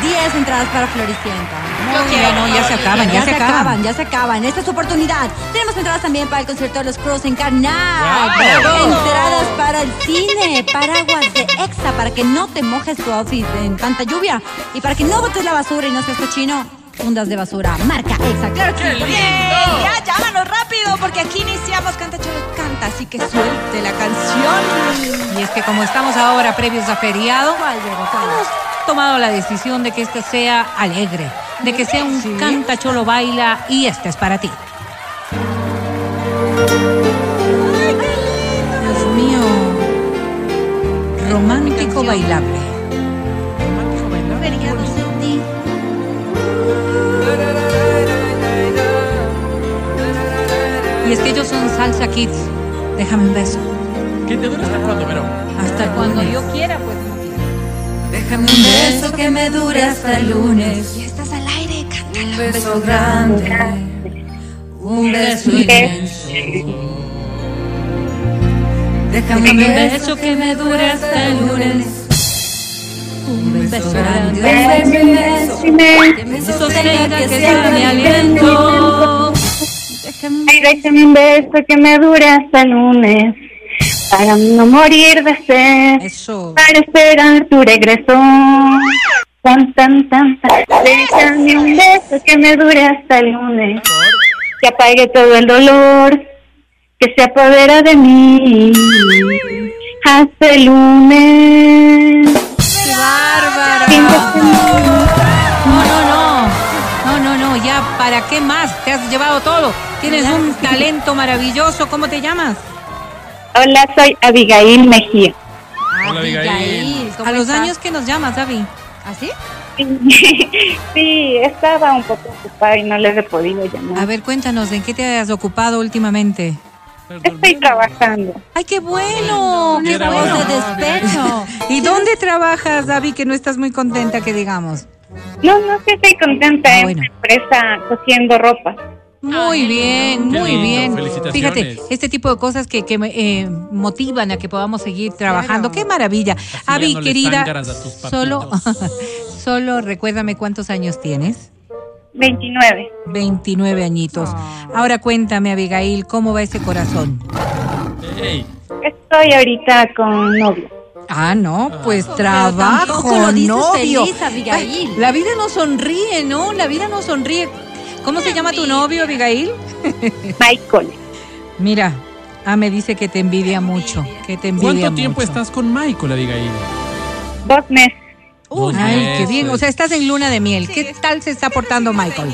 10 entradas para Floricienta. Yo quiero, no, ya se acaban, ya se acaban. ya se acaban. Esta es tu oportunidad. Tenemos entradas también para el concierto de los Crows en Carnac. Entradas para el cine, paraguas de Exa para que no te mojes tu outfit en tanta lluvia y para que no botes la basura y no seas cochino. Fundas de basura, marca Exa. Claro que sí. Bien, ya llámanos rápido porque aquí iniciamos Canta Cholo Canta, así que suelte la canción. Y es que como estamos ahora previos a feriado, ¿Cuál, Vero? Tomado la decisión de que este sea alegre, de que sea un canta cholo baila y este es para ti. Dios mío, romántico bailable. Sin ti. Y es que ellos son salsa kids. Déjame un beso. ¿Qué te dura hasta cuándo, Verón? Hasta cuando yo quiera, pues. Déjame un beso que me dure hasta el lunes. Ya estás al aire, cántala. Un beso grande. Un beso inmenso. Déjame un beso que me dure hasta el lunes. Un beso grande. Déjame Que me sostenga, que sea mi aliento. Ay, déjame un beso que me dure hasta el lunes. Para no morir de sed. Eso. Para esperar tu regreso. Tan, tan, tan, tan. Déjame un beso que me dure hasta el lunes. Que apague todo el dolor que se apodera de mí. Hasta el lunes. ¡Qué semana. No, no, no. No, no, no. Ya, ¿para qué más? Te has llevado todo. Tienes un talento maravilloso. ¿Cómo te llamas? Hola, soy Abigail Mejía. Hola, Abigail. ¿cómo A los estás? años que nos llamas, David. ¿Así? Sí, estaba un poco ocupada y no les he podido llamar. A ver, cuéntanos, ¿en qué te has ocupado últimamente? Estoy trabajando. ¡Ay, qué bueno! ¡Qué bueno! bueno. despecho. ¿Y dónde trabajas, David, que no estás muy contenta, que digamos? No, no, sí estoy contenta Ah, en bueno. una empresa cosiendo ropa. Muy bien, Qué muy lindo, bien. felicitaciones. Fíjate, este tipo de cosas que, que eh, motivan a que podamos seguir trabajando. ¡Qué maravilla! Avi, dándole querida, zángaras a tus papitos. solo, solo recuérdame cuántos años tienes. 29. 29 añitos. Ahora cuéntame, Abigail, ¿cómo va ese corazón? Estoy ahorita con novio. Ah, no, pues tampoco trabajo, lo dices novio. feliz, Abigail. Ay, La vida no sonríe, ¿no? La vida no sonríe. ¿Cómo se llama tu novio, Abigail? Michael. Mira, ah, me dice que te envidia mucho, que te envidia ¿Cuánto tiempo estás con Michael, Abigail? Dos meses. Dos Ay, qué bien. O sea, estás en luna de miel. ¿Qué tal se está portando Michael?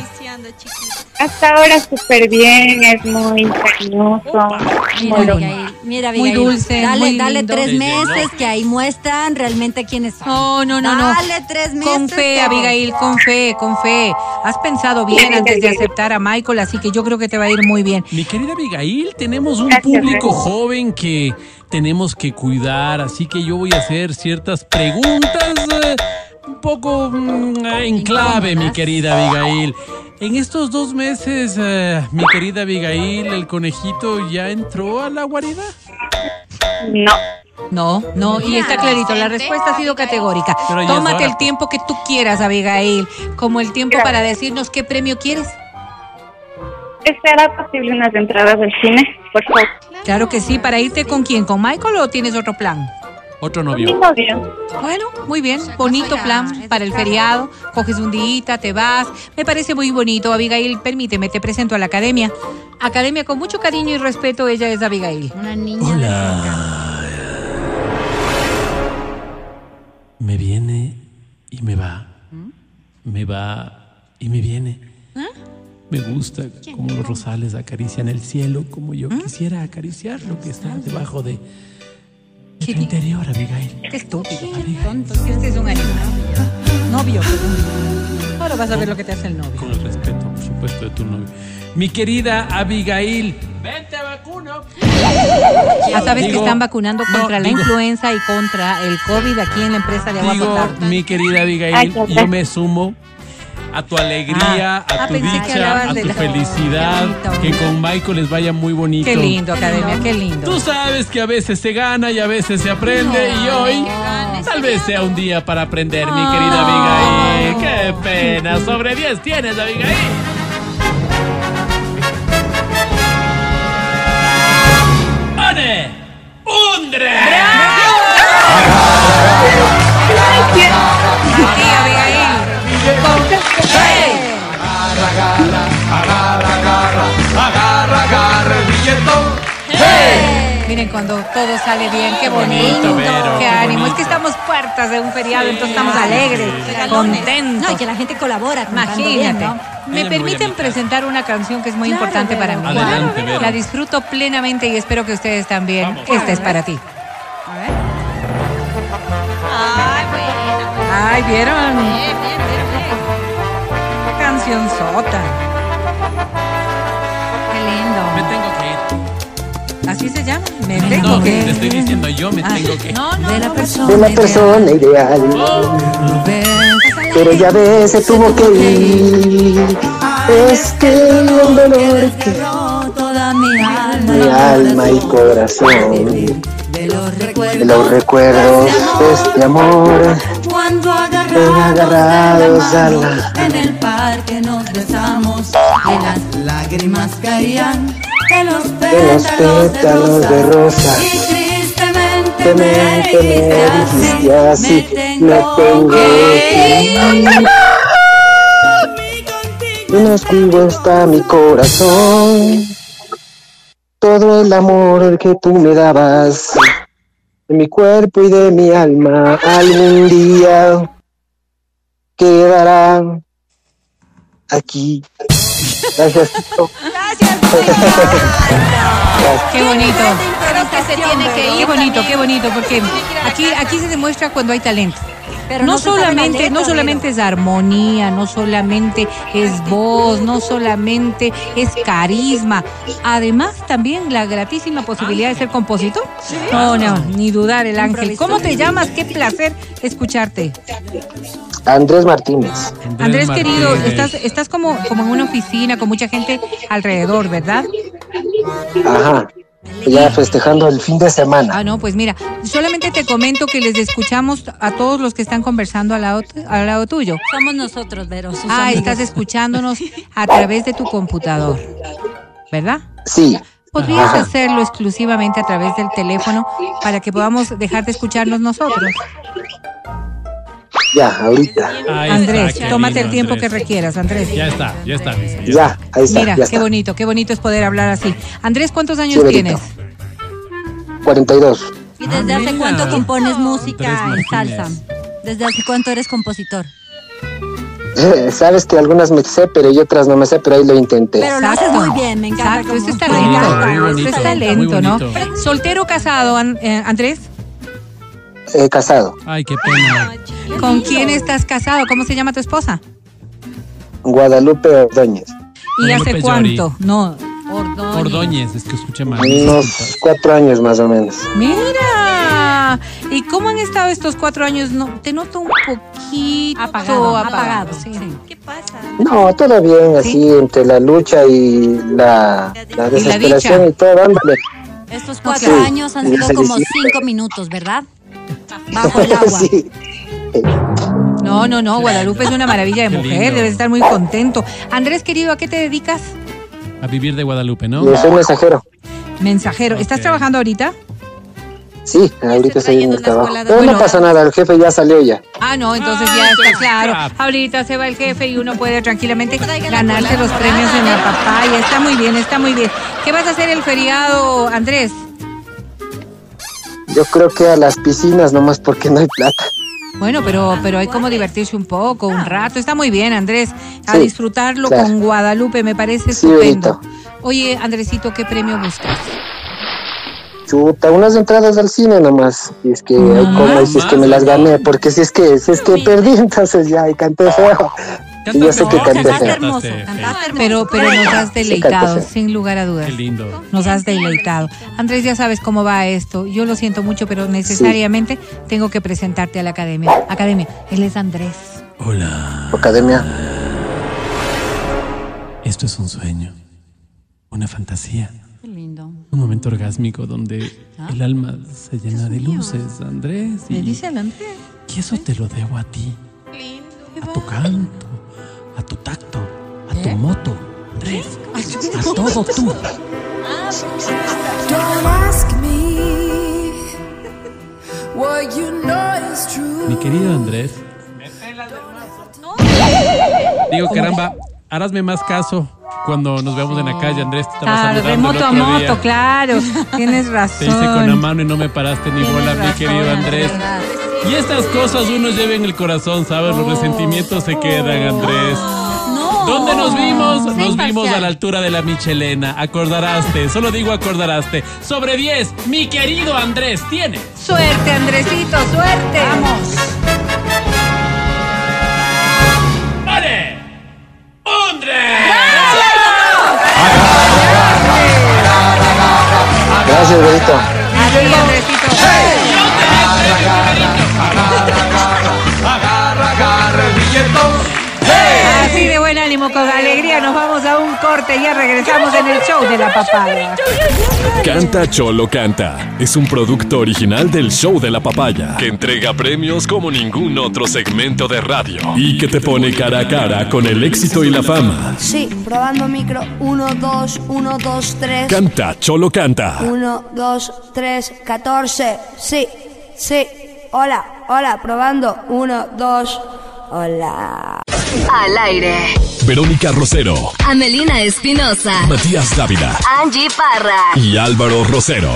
Hasta ahora súper bien, es muy cariñoso. Mira, muy Abigail, mira, Muy Abigail. dulce, Dale, muy dale lindo. tres meses que ahí muestran realmente quiénes son. No, no, no, no. Dale tres meses. Con fe, Abigail, con fe, con fe. Has pensado bien antes de aceptar a Michael, así que yo creo que te va a ir muy bien. Mi querida Abigail, tenemos un Gracias, público Rey. joven que tenemos que cuidar, así que yo voy a hacer ciertas preguntas un poco mm, en clave, mi querida Abigail. En estos dos meses, eh, mi querida Abigail, el conejito ya entró a la guarida. No. No, no, y está clarito, la respuesta ha sido categórica. Pero ya es Tómate hora, el tiempo que tú quieras, Abigail, como el tiempo para decirnos qué premio quieres. ¿Será posible unas entradas del cine? Por favor. Claro que sí, para irte con quién, con Michael o tienes otro plan? Otro Mi novio. novio. Bueno, muy bien, bonito plan para el feriado. Coges un día, te vas. Me parece muy bonito, Abigail. Permíteme, te presento a la academia. Academia con mucho cariño y respeto, ella es Abigail. Una niña de Me viene y me va. Me va y me viene. Me gusta como los rosales acarician el cielo, como yo quisiera acariciar lo que está debajo de, de ¿Qué interior, Abigail. Qué estúpido. Este es un animal. Novio. Ahora vas a ver lo que te hace el novio. Con el respeto, por supuesto, de tu novio. Mi querida Abigail, vente vacuno. Ya sabes que están vacunando no, contra la digo- influenza y contra el COVID aquí en la empresa de agua Digo, potable. mi querida Abigail, qué yo me sumo a tu alegría, Ah, a ah, tu dicha, a tu la- felicidad, que con Michael les vaya muy bonito. Qué lindo, academia, qué lindo. Tú sabes que a veces se gana y a veces se aprende y hoy tal vez sea un día para aprender, mi querida Abigail. Qué pena, sobre 10 tienes, Abigail. ¡One! ¡Undre! Cuando todo sale bien, qué bonito, bonito, Vero, qué qué ánimo. bonito. Es que estamos puertas de un feriado, entonces estamos alegres, contentos. No, y que la gente colabora. Imagínate. bien, ¿no? Me permiten presentar una canción que es muy Claro, importante para Vero. mí. Adelante, Vero. La disfruto plenamente y espero que ustedes también. Esta es para ti. A ver. Ay, bueno. Ay, ¿vieron? Bien, bien, bien, bien. Canción sota. Me tengo No, que. te estoy diciendo yo me Ah, tengo que. No, no, De la persona. de la persona ideal. Pero ya ves, se tuvo que ir. Es que el dolor que Toda mi alma. mi alma y corazón De los recuerdos. de los recuerdos de este amor. Cuando agarrados a la... En el parque nos besamos y las lágrimas caían de los pétalos de rosa. Y tristemente Que me, que dijiste así, me tengo que que ir. En oscuro está mi corazón. Todo el amor que tú me dabas, de mi cuerpo y de mi alma, algún día quedará aquí. Gracias. Qué bonito. Creo que se tiene que ir. Qué bonito, también. qué bonito, porque aquí, aquí se demuestra cuando hay talento. Pero no, solamente, letra, no solamente es armonía, no solamente es voz, no solamente es carisma, además también la gratísima posibilidad de ser compositor. No, no, ni dudar el ángel. ¿Cómo te llamas? Qué placer escucharte. Andrés Martínez. Andrés querido, Martínez. estás, estás como, como en una oficina con mucha gente alrededor, ¿verdad? Ajá. Ya festejando el fin de semana. Ah, no, pues mira, solamente te comento que les escuchamos a todos los que están conversando al lado, al lado tuyo. Somos nosotros, Vero. sus Ah, amigos. estás escuchándonos a través de tu computador, ¿verdad? Sí. ¿Podrías Ajá. hacerlo exclusivamente a través del teléfono para que podamos dejar de escucharnos nosotros? Ya, ahorita. Ahí Andrés, está, qué tómate lindo, el tiempo Andrés. que requieras, Andrés. Ya está, ya está. dice, ya Ya, ahí está. Mira, ya qué está. bonito, qué bonito es poder hablar así. Andrés, ¿cuántos años Sí, tienes? Benito. 42. ¿Y desde hace mira. cuánto compones música en salsa? ¿Desde hace cuánto eres compositor? Eh, Sabes que algunas me sé, pero y otras no me sé, pero ahí lo intenté. Pero lo haces muy bien, me encanta. Exacto, esto es talento, es talento, ¿no? Soltero casado, eh, Andrés. Eh, casado. Ay, qué pena. ¿Con quién estás casado? ¿Cómo se llama tu esposa? Guadalupe Ordóñez. ¿Y Guadalupe hace Llori. cuánto? No. Ordóñez, es que escuché mal. Unos cuatro años más o menos. Mira. ¿Y cómo han estado estos cuatro años? No, te noto un poquito Apagado, apagado. apagado. sí. sí. ¿Qué pasa? No, todo bien, así entre la lucha y la, la desesperación dicha. y, todo, dándole. Estos cuatro años han Y sido como cinco minutos, ¿verdad? Bajo el agua. sí. No, no, no. Guadalupe es una maravilla de Qué mujer. lindo. Debes estar muy contento. Andrés, querido, ¿a qué te dedicas? A vivir de Guadalupe, ¿no? Yo soy mensajero. Mensajero. ¿Estás trabajando ahorita? Sí, ahorita estoy en el trabajo. escuela de- Pero Bueno. no pasa nada, el jefe ya salió ya. Ah, no, entonces Ah, ya está entonces, claro. Ahorita se va el jefe y uno puede tranquilamente ganarse los premios en la papaya. Está muy bien, está muy bien. ¿Qué vas a hacer el feriado, Andrés? Yo creo que a las piscinas nomás porque no hay plata. Bueno, pero, pero hay como divertirse un poco, un rato. Está muy bien, Andrés. A Sí, disfrutarlo claro. con Guadalupe, me parece Sí, estupendo. Benito. Oye, Andresito, ¿qué premio buscas? Chuta, unas entradas al cine nomás. Si es que hay como, si es que me las gané, porque si es que, si es que perdí, entonces ya, y canté feo. Y yo sé que No, Cantaste hermoso, Cantaste cantaste hermoso. Pero, pero nos has deleitado, sin lugar a dudas. Qué lindo. Nos has deleitado. Andrés, ya sabes cómo va esto. Yo lo siento mucho, pero necesariamente tengo que presentarte a la academia. Academia, él es Andrés. Hola. Academia. Esto es un sueño. Una fantasía. Qué lindo. Un momento orgásmico donde el alma se llena de luces, Andrés. Me Y, dice el Andrés. y eso te lo debo a ti. A tu canto, a tu tacto, a tu moto, Andrés. A todo tú. Don't ask me what you know is true. Mi querido Andrés. Digo, caramba, harásme más caso cuando nos veamos en la calle, Andrés. Te estaba Claro, de moto a moto, día. claro. Tienes razón. Te hice con la mano y no me paraste ni Tienes bola, mi querido Andrés. verdad. Y estas cosas uno lleva en el corazón, ¿sabes? Los resentimientos se quedan, Andrés. ¿Dónde nos vimos? Nos vimos a la altura de la Michelena. Acordaraste, solo digo acordaraste. Sobre 10, mi querido Andrés, tiene. Suerte, Andresito, suerte. Vamos. ¡Vale! ¡Andrés! Gracias, Benito. Así, Andresito. Así de buena ánimo, con alegría. Nos vamos a un corte. Ya regresamos en el show de la papaya. Canta Cholo Canta es un producto original del Show de la Papaya que entrega premios como ningún otro segmento de radio y que te pone cara a cara con el éxito y la fama. Sí, probando micro. 1, 2, 1, 2, 3. Canta Cholo Canta. 1, 2, 3, 14. Sí, sí. Hola, hola, probando. 1, 2. Hola. Al aire. Verónica Rosero, Amelina Espinosa. Matías Dávila Angie Parra. y Álvaro Rosero.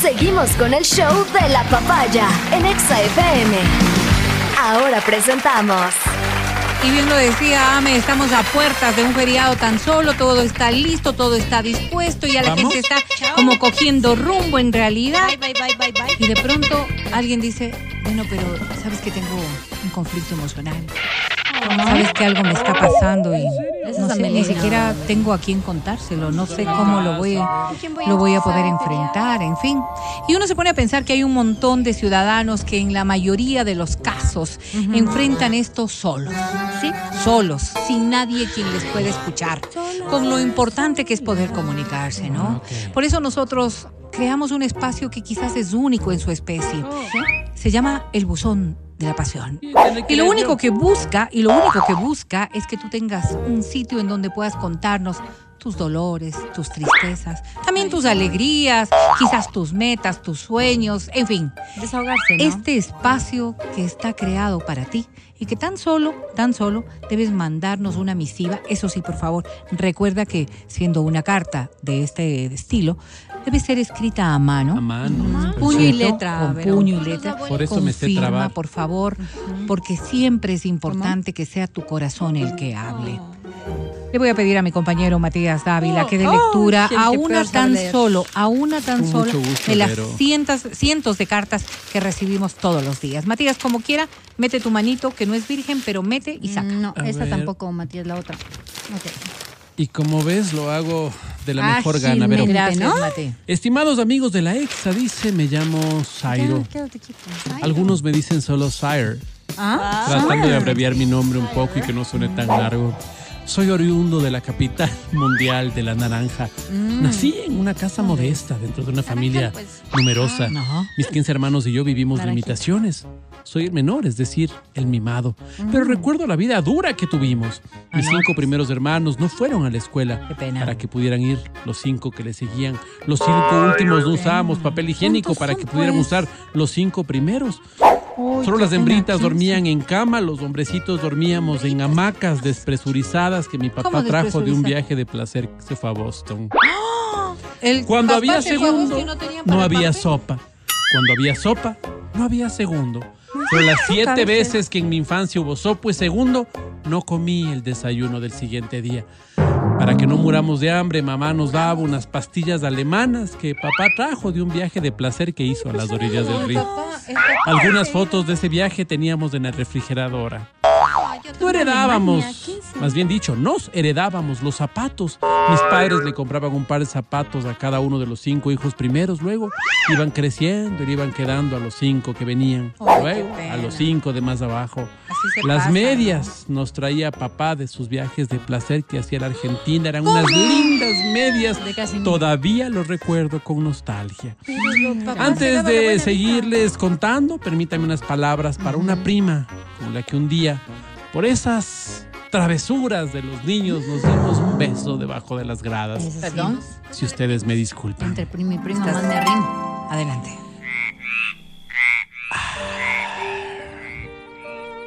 Seguimos con el show de la papaya en Exa FM. Ahora presentamos. Y bien lo decía Ame, estamos a puertas de un feriado tan solo, todo está listo, todo está dispuesto, ya la ¿Vamos? gente está como cogiendo rumbo en realidad. Bye, bye, bye, bye, bye. Y de pronto alguien dice, bueno, pero sabes que tengo un conflicto emocional. Sabes que algo me está pasando y no sé, ni siquiera tengo a quién contárselo, no sé cómo lo voy, lo voy a poder enfrentar, en fin. Y uno se pone a pensar que hay un montón de ciudadanos que en la mayoría de los casos enfrentan esto solos, ¿sí? Solos, sin nadie quien les pueda escuchar, con lo importante que es poder comunicarse, ¿no? Por eso nosotros creamos un espacio que quizás es único en su especie. ¿sí? Se llama el buzón de la pasión. Y lo único que busca, y lo único que busca es que tú tengas un sitio en donde puedas contarnos tus dolores, tus tristezas, también tus alegrías, quizás tus metas, tus sueños, en fin. Desahogarse, ¿no? Este espacio que está creado para ti y que tan solo, tan solo debes mandarnos una misiva. Eso sí, por favor, recuerda que siendo una carta de este estilo, debe ser escrita a mano. A mano. Puño y letra, Con puño y letra. Por eso me sé firma, trabar. por favor, porque siempre es importante que sea tu corazón el que hable. Le voy a pedir a mi compañero Matías Dávila que dé Oh, lectura a una tan leer. solo, a una tan gusto, de las cientos, cientos de cartas que recibimos todos los días. Matías, como quiera, mete tu manito, que no es virgen, pero mete y saca. No, A esa ver. tampoco, Matías, la otra. Y como ves, lo hago de la mejor Ágilmente. gana. Pero, Gracias, ¿no? Mate. estimados amigos de la EXA, dice, me llamo Zairo. Algunos me dicen solo Sire, Ah, tratando de abreviar mi nombre un poco y que no suene tan largo. Soy oriundo de la capital mundial de la naranja. Nací en una casa modesta dentro de una familia numerosa. No. Mis 15 hermanos y yo vivimos Naranjita. limitaciones. Soy el menor, es decir, el mimado. Pero recuerdo la vida dura que tuvimos. Mis cinco primeros hermanos no fueron a la escuela Qué pena. para que pudieran ir los cinco que le seguían. Los cinco últimos no usábamos papel higiénico ¿Cuántos para que pudieran pues? usar los cinco primeros. Solo las hembritas dormían en cama, los hombrecitos dormíamos en hamacas despresurizadas que mi papá ¿Cómo trajo de un viaje de placer que se fue a Boston. El Cuando había segundo, no no había sopa. Cuando había sopa, no había segundo. Pero las siete veces que en mi infancia hubo sopa y segundo, no comí el desayuno del siguiente día. Para que no muramos de hambre, mamá nos daba unas pastillas alemanas que papá trajo de un viaje de placer que hizo a las orillas del río. Algunas fotos de ese viaje teníamos en la refrigeradora. No heredábamos, más bien dicho, nos heredábamos los zapatos. Mis padres le compraban un par de zapatos a cada uno de los cinco hijos primeros, luego iban creciendo y le iban quedando a los cinco que venían, luego a los cinco de más abajo. Las pasa, medias nos traía papá de sus viajes de placer que hacía la Argentina, eran unas lindas medias. Todavía los recuerdo con nostalgia. ¿no? Antes de seguirles contando, permítame unas palabras para una prima con la que un día, por esas travesuras de los niños, nos dimos un beso debajo de las gradas. Perdón. Si ustedes me disculpan. Entre primo y prima. Adelante.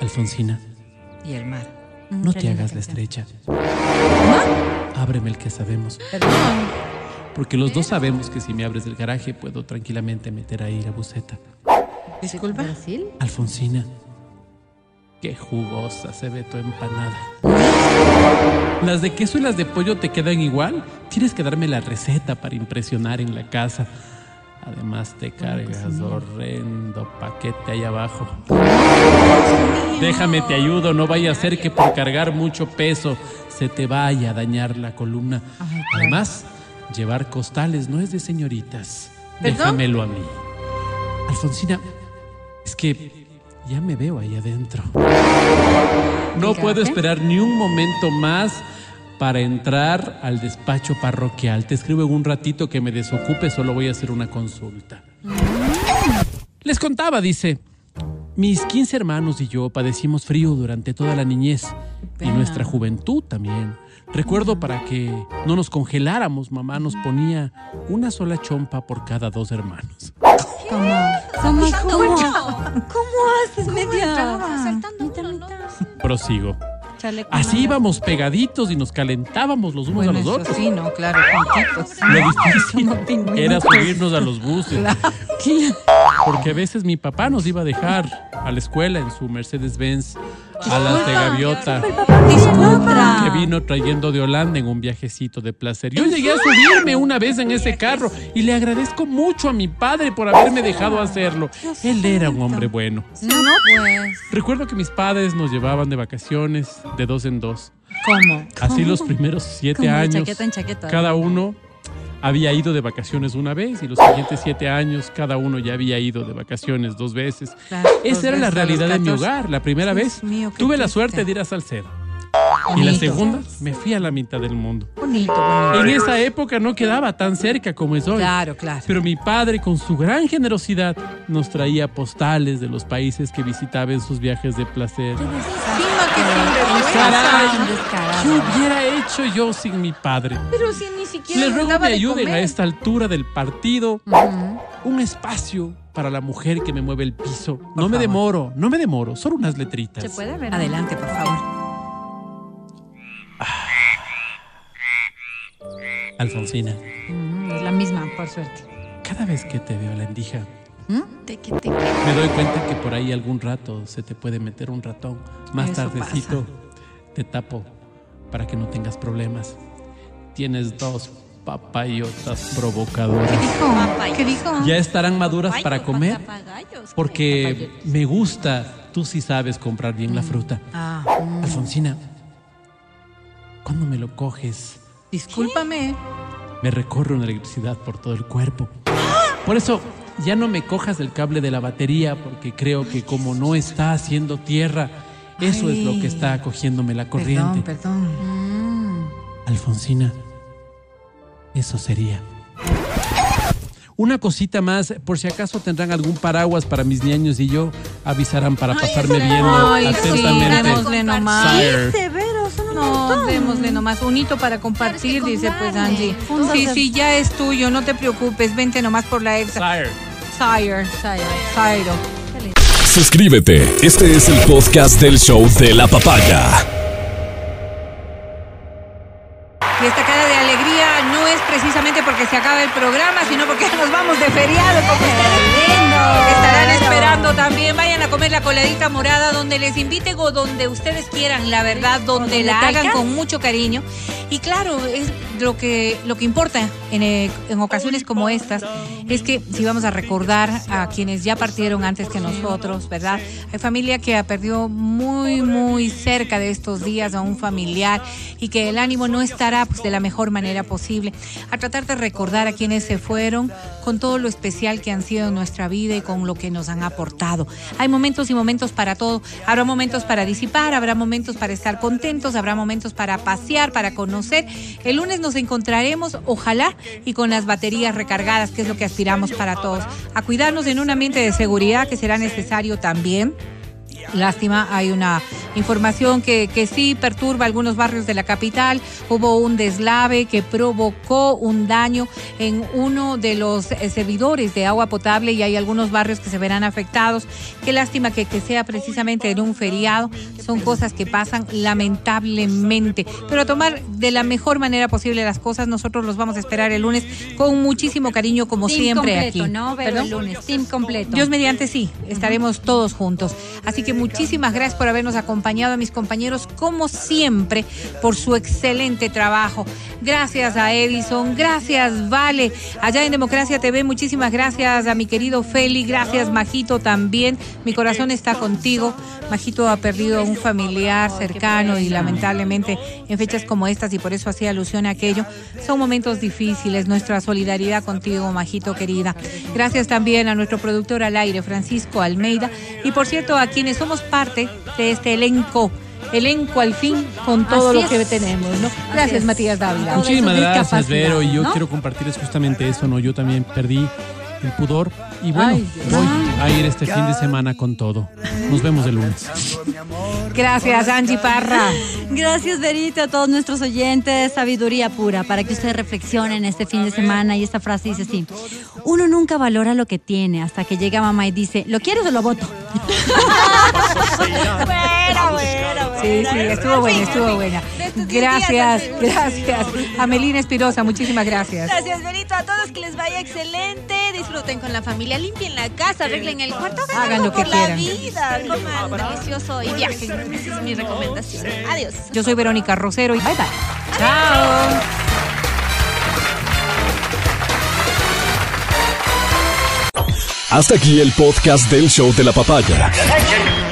Alfonsina, Y el mar. no Qué te hagas la estrecha. Ábreme el que sabemos. Perdón. Porque los dos sabemos que si me abres el garaje puedo tranquilamente meter ahí la buceta. Disculpa. ¿Brasil? Alfonsina, qué jugosa se ve tu empanada. Las de queso y las de pollo te quedan igual. Tienes que darme la receta para impresionar en la casa. Además te cargas horrendo paquete ahí abajo. Déjame te ayudo, no vaya a ser que por cargar mucho peso se te vaya a dañar la columna. Además, llevar costales no es de señoritas. Déjamelo a mí. Alfonsina, es que Ya me veo ahí adentro. No puedo esperar ni un momento más para entrar al despacho parroquial. Te escribo en un ratito que me desocupe, solo voy a hacer una consulta. Les contaba, dice. Mis 15 hermanos y yo padecimos frío durante toda la niñez y nuestra juventud también. Recuerdo para que no nos congeláramos, mamá nos ponía una sola chompa por cada dos hermanos. ¿Cómo? ¿Cómo? ¿Cómo? ¿Cómo haces, media? Prosigo. Así íbamos pegaditos y nos calentábamos los unos Bueno, a los eso otros. sí, no, claro, juntitos. Lo difícil era subirnos a los buses. Porque a veces mi papá nos iba a dejar a la escuela en su Mercedes-Benz a las de Gaviota. Disculpa. Que vino trayendo de Holanda en un viajecito de placer. Yo llegué a subirme una vez en ese carro y le agradezco mucho a mi padre por haberme dejado hacerlo. Él era un hombre bueno. No, pues. Recuerdo que mis padres nos llevaban de vacaciones de dos en dos. ¿Cómo? Así los primeros siete años. chaqueta en chaqueta. Cada uno había ido de vacaciones una vez y los siguientes siete años cada uno ya había ido de vacaciones dos veces. Dos Esa era la veces realidad de mi 14. hogar. La primera Dios vez mío, tuve la suerte de ir a Salcedo. Y la Bonito. segunda me fui a la mitad del mundo. Bonito, bonito. En esa época no quedaba tan cerca como es hoy. Claro, claro. Pero mi padre, con su gran generosidad, nos traía postales de los países que visitaba en sus viajes de placer. Descarado. ¿Qué hubiera hecho yo sin mi padre? Pero si ni siquiera Les ruego me de ayuden a comer. esta altura del partido. Un espacio para la mujer que me mueve el piso. no me favor. demoro, no me demoro, solo unas letritas. ¿Se puede ver? Adelante, por favor. Alfonsina, Mm, es la misma, por suerte. cada vez que te veo la endija, Tequi, tequi. me doy cuenta que por ahí algún rato se te puede meter un ratón. Más Eso tardecito te tapo para que no tengas problemas. Tienes dos papayotas provocadoras. ¿Qué dijo? Ya estarán maduras Papayos, para comer porque me gusta. Tú sí sabes comprar bien la fruta. Ah, Alfonsina, cuando me lo coges, discúlpame. me recorre una electricidad por todo el cuerpo. Por eso, ya no me cojas del cable de la batería, porque creo que como no está haciendo tierra, eso es lo que está cogiéndome la corriente. Perdón, perdón. Alfonsina, eso sería. Una cosita más, por si acaso tendrán algún paraguas para mis niños y yo, avisarán para pasarme viendo Ay, sí, nomás. Sire. No, démosle nomás un hito para compartir, dice pues Angie. Sí, sí, ya es tuyo, no te preocupes, vente nomás por la extra. Sire. Sire, Sire. Suscríbete. Este es el podcast del show de la papaya. Y esta cara de alegría no es precisamente porque se acaba el programa, sino porque nos vamos de feriado, como ustedes que estarán esperando también. Vayan a comer la coladita morada donde les inviten o donde ustedes quieran, la verdad, donde donde la hagan alcance. con mucho cariño. Y claro, es lo que, lo que importa en, eh, en ocasiones como estas, es que si vamos a recordar a quienes ya partieron antes que nosotros, ¿verdad? Hay familia que ha perdido muy, muy cerca de estos días a un familiar y que el ánimo no estará pues, de la mejor manera posible. A tratar de recordar a quienes se fueron con todo lo especial que han sido en nuestra vida con lo que nos han aportado. Hay momentos y momentos para todo. Habrá momentos para disipar, habrá momentos para estar contentos, habrá momentos para pasear, para conocer. El lunes nos encontraremos, ojalá, y con las baterías recargadas, que es lo que aspiramos para todos. A cuidarnos en un ambiente de seguridad que será necesario también. Lástima, hay una información que, que sí perturba algunos barrios de la capital. Hubo un deslave que provocó un daño en uno de los eh, servidores de agua potable y hay algunos barrios que se verán afectados. Qué lástima que, que sea precisamente en un feriado. Son cosas que pasan lamentablemente. Pero a tomar de la mejor manera posible las cosas, nosotros los vamos a esperar el lunes con muchísimo cariño, como Team siempre completo, aquí. no, el lunes. Team completo. Dios mediante sí, estaremos todos juntos. Así que muchísimas gracias por habernos acompañado. a mis compañeros como siempre por su excelente trabajo. Gracias a Edison, gracias Vale, allá en Democracia TV, muchísimas gracias a mi querido Feli, gracias Majito también, mi corazón está contigo. Majito ha perdido un familiar cercano y lamentablemente en fechas como estas y por eso hacía alusión a aquello, son momentos difíciles, nuestra solidaridad contigo, Majito querida. Gracias también a nuestro productor al aire, Francisco Almeida, y por cierto a quienes somos parte de este elenco elenco al fin con todo Así lo que es. tenemos, ¿no? Gracias. Matías Dávila. Muchísimas gracias, Vero. Y yo ¿no? quiero compartirles justamente eso, ¿no? Yo también perdí el pudor. Y bueno, Ay, voy a ir este fin de semana con todo. Nos vemos el lunes. Gracias, Angie Parra. Gracias, Verita, a todos nuestros oyentes. Sabiduría pura para que ustedes reflexionen este fin de semana. Y esta frase dice así: Uno nunca valora lo que tiene hasta que llega mamá y dice, ¿lo quieres o lo voto? Buena, buena, buena. Sí, sí, estuvo buena, estuvo buena. Gracias, gracias. A Melina Espirosa, muchísimas gracias. Gracias, Benito. A todos que les vaya excelente. Disfruten con la familia. Limpien la casa, arreglen el cuarto. Hagan lo que por la quieran. vida. Coman delicioso y viajen. Esa es mi recomendación. Adiós. Yo soy Verónica Rosero y bye bye. Chao. Hasta aquí el podcast del show de la papaya.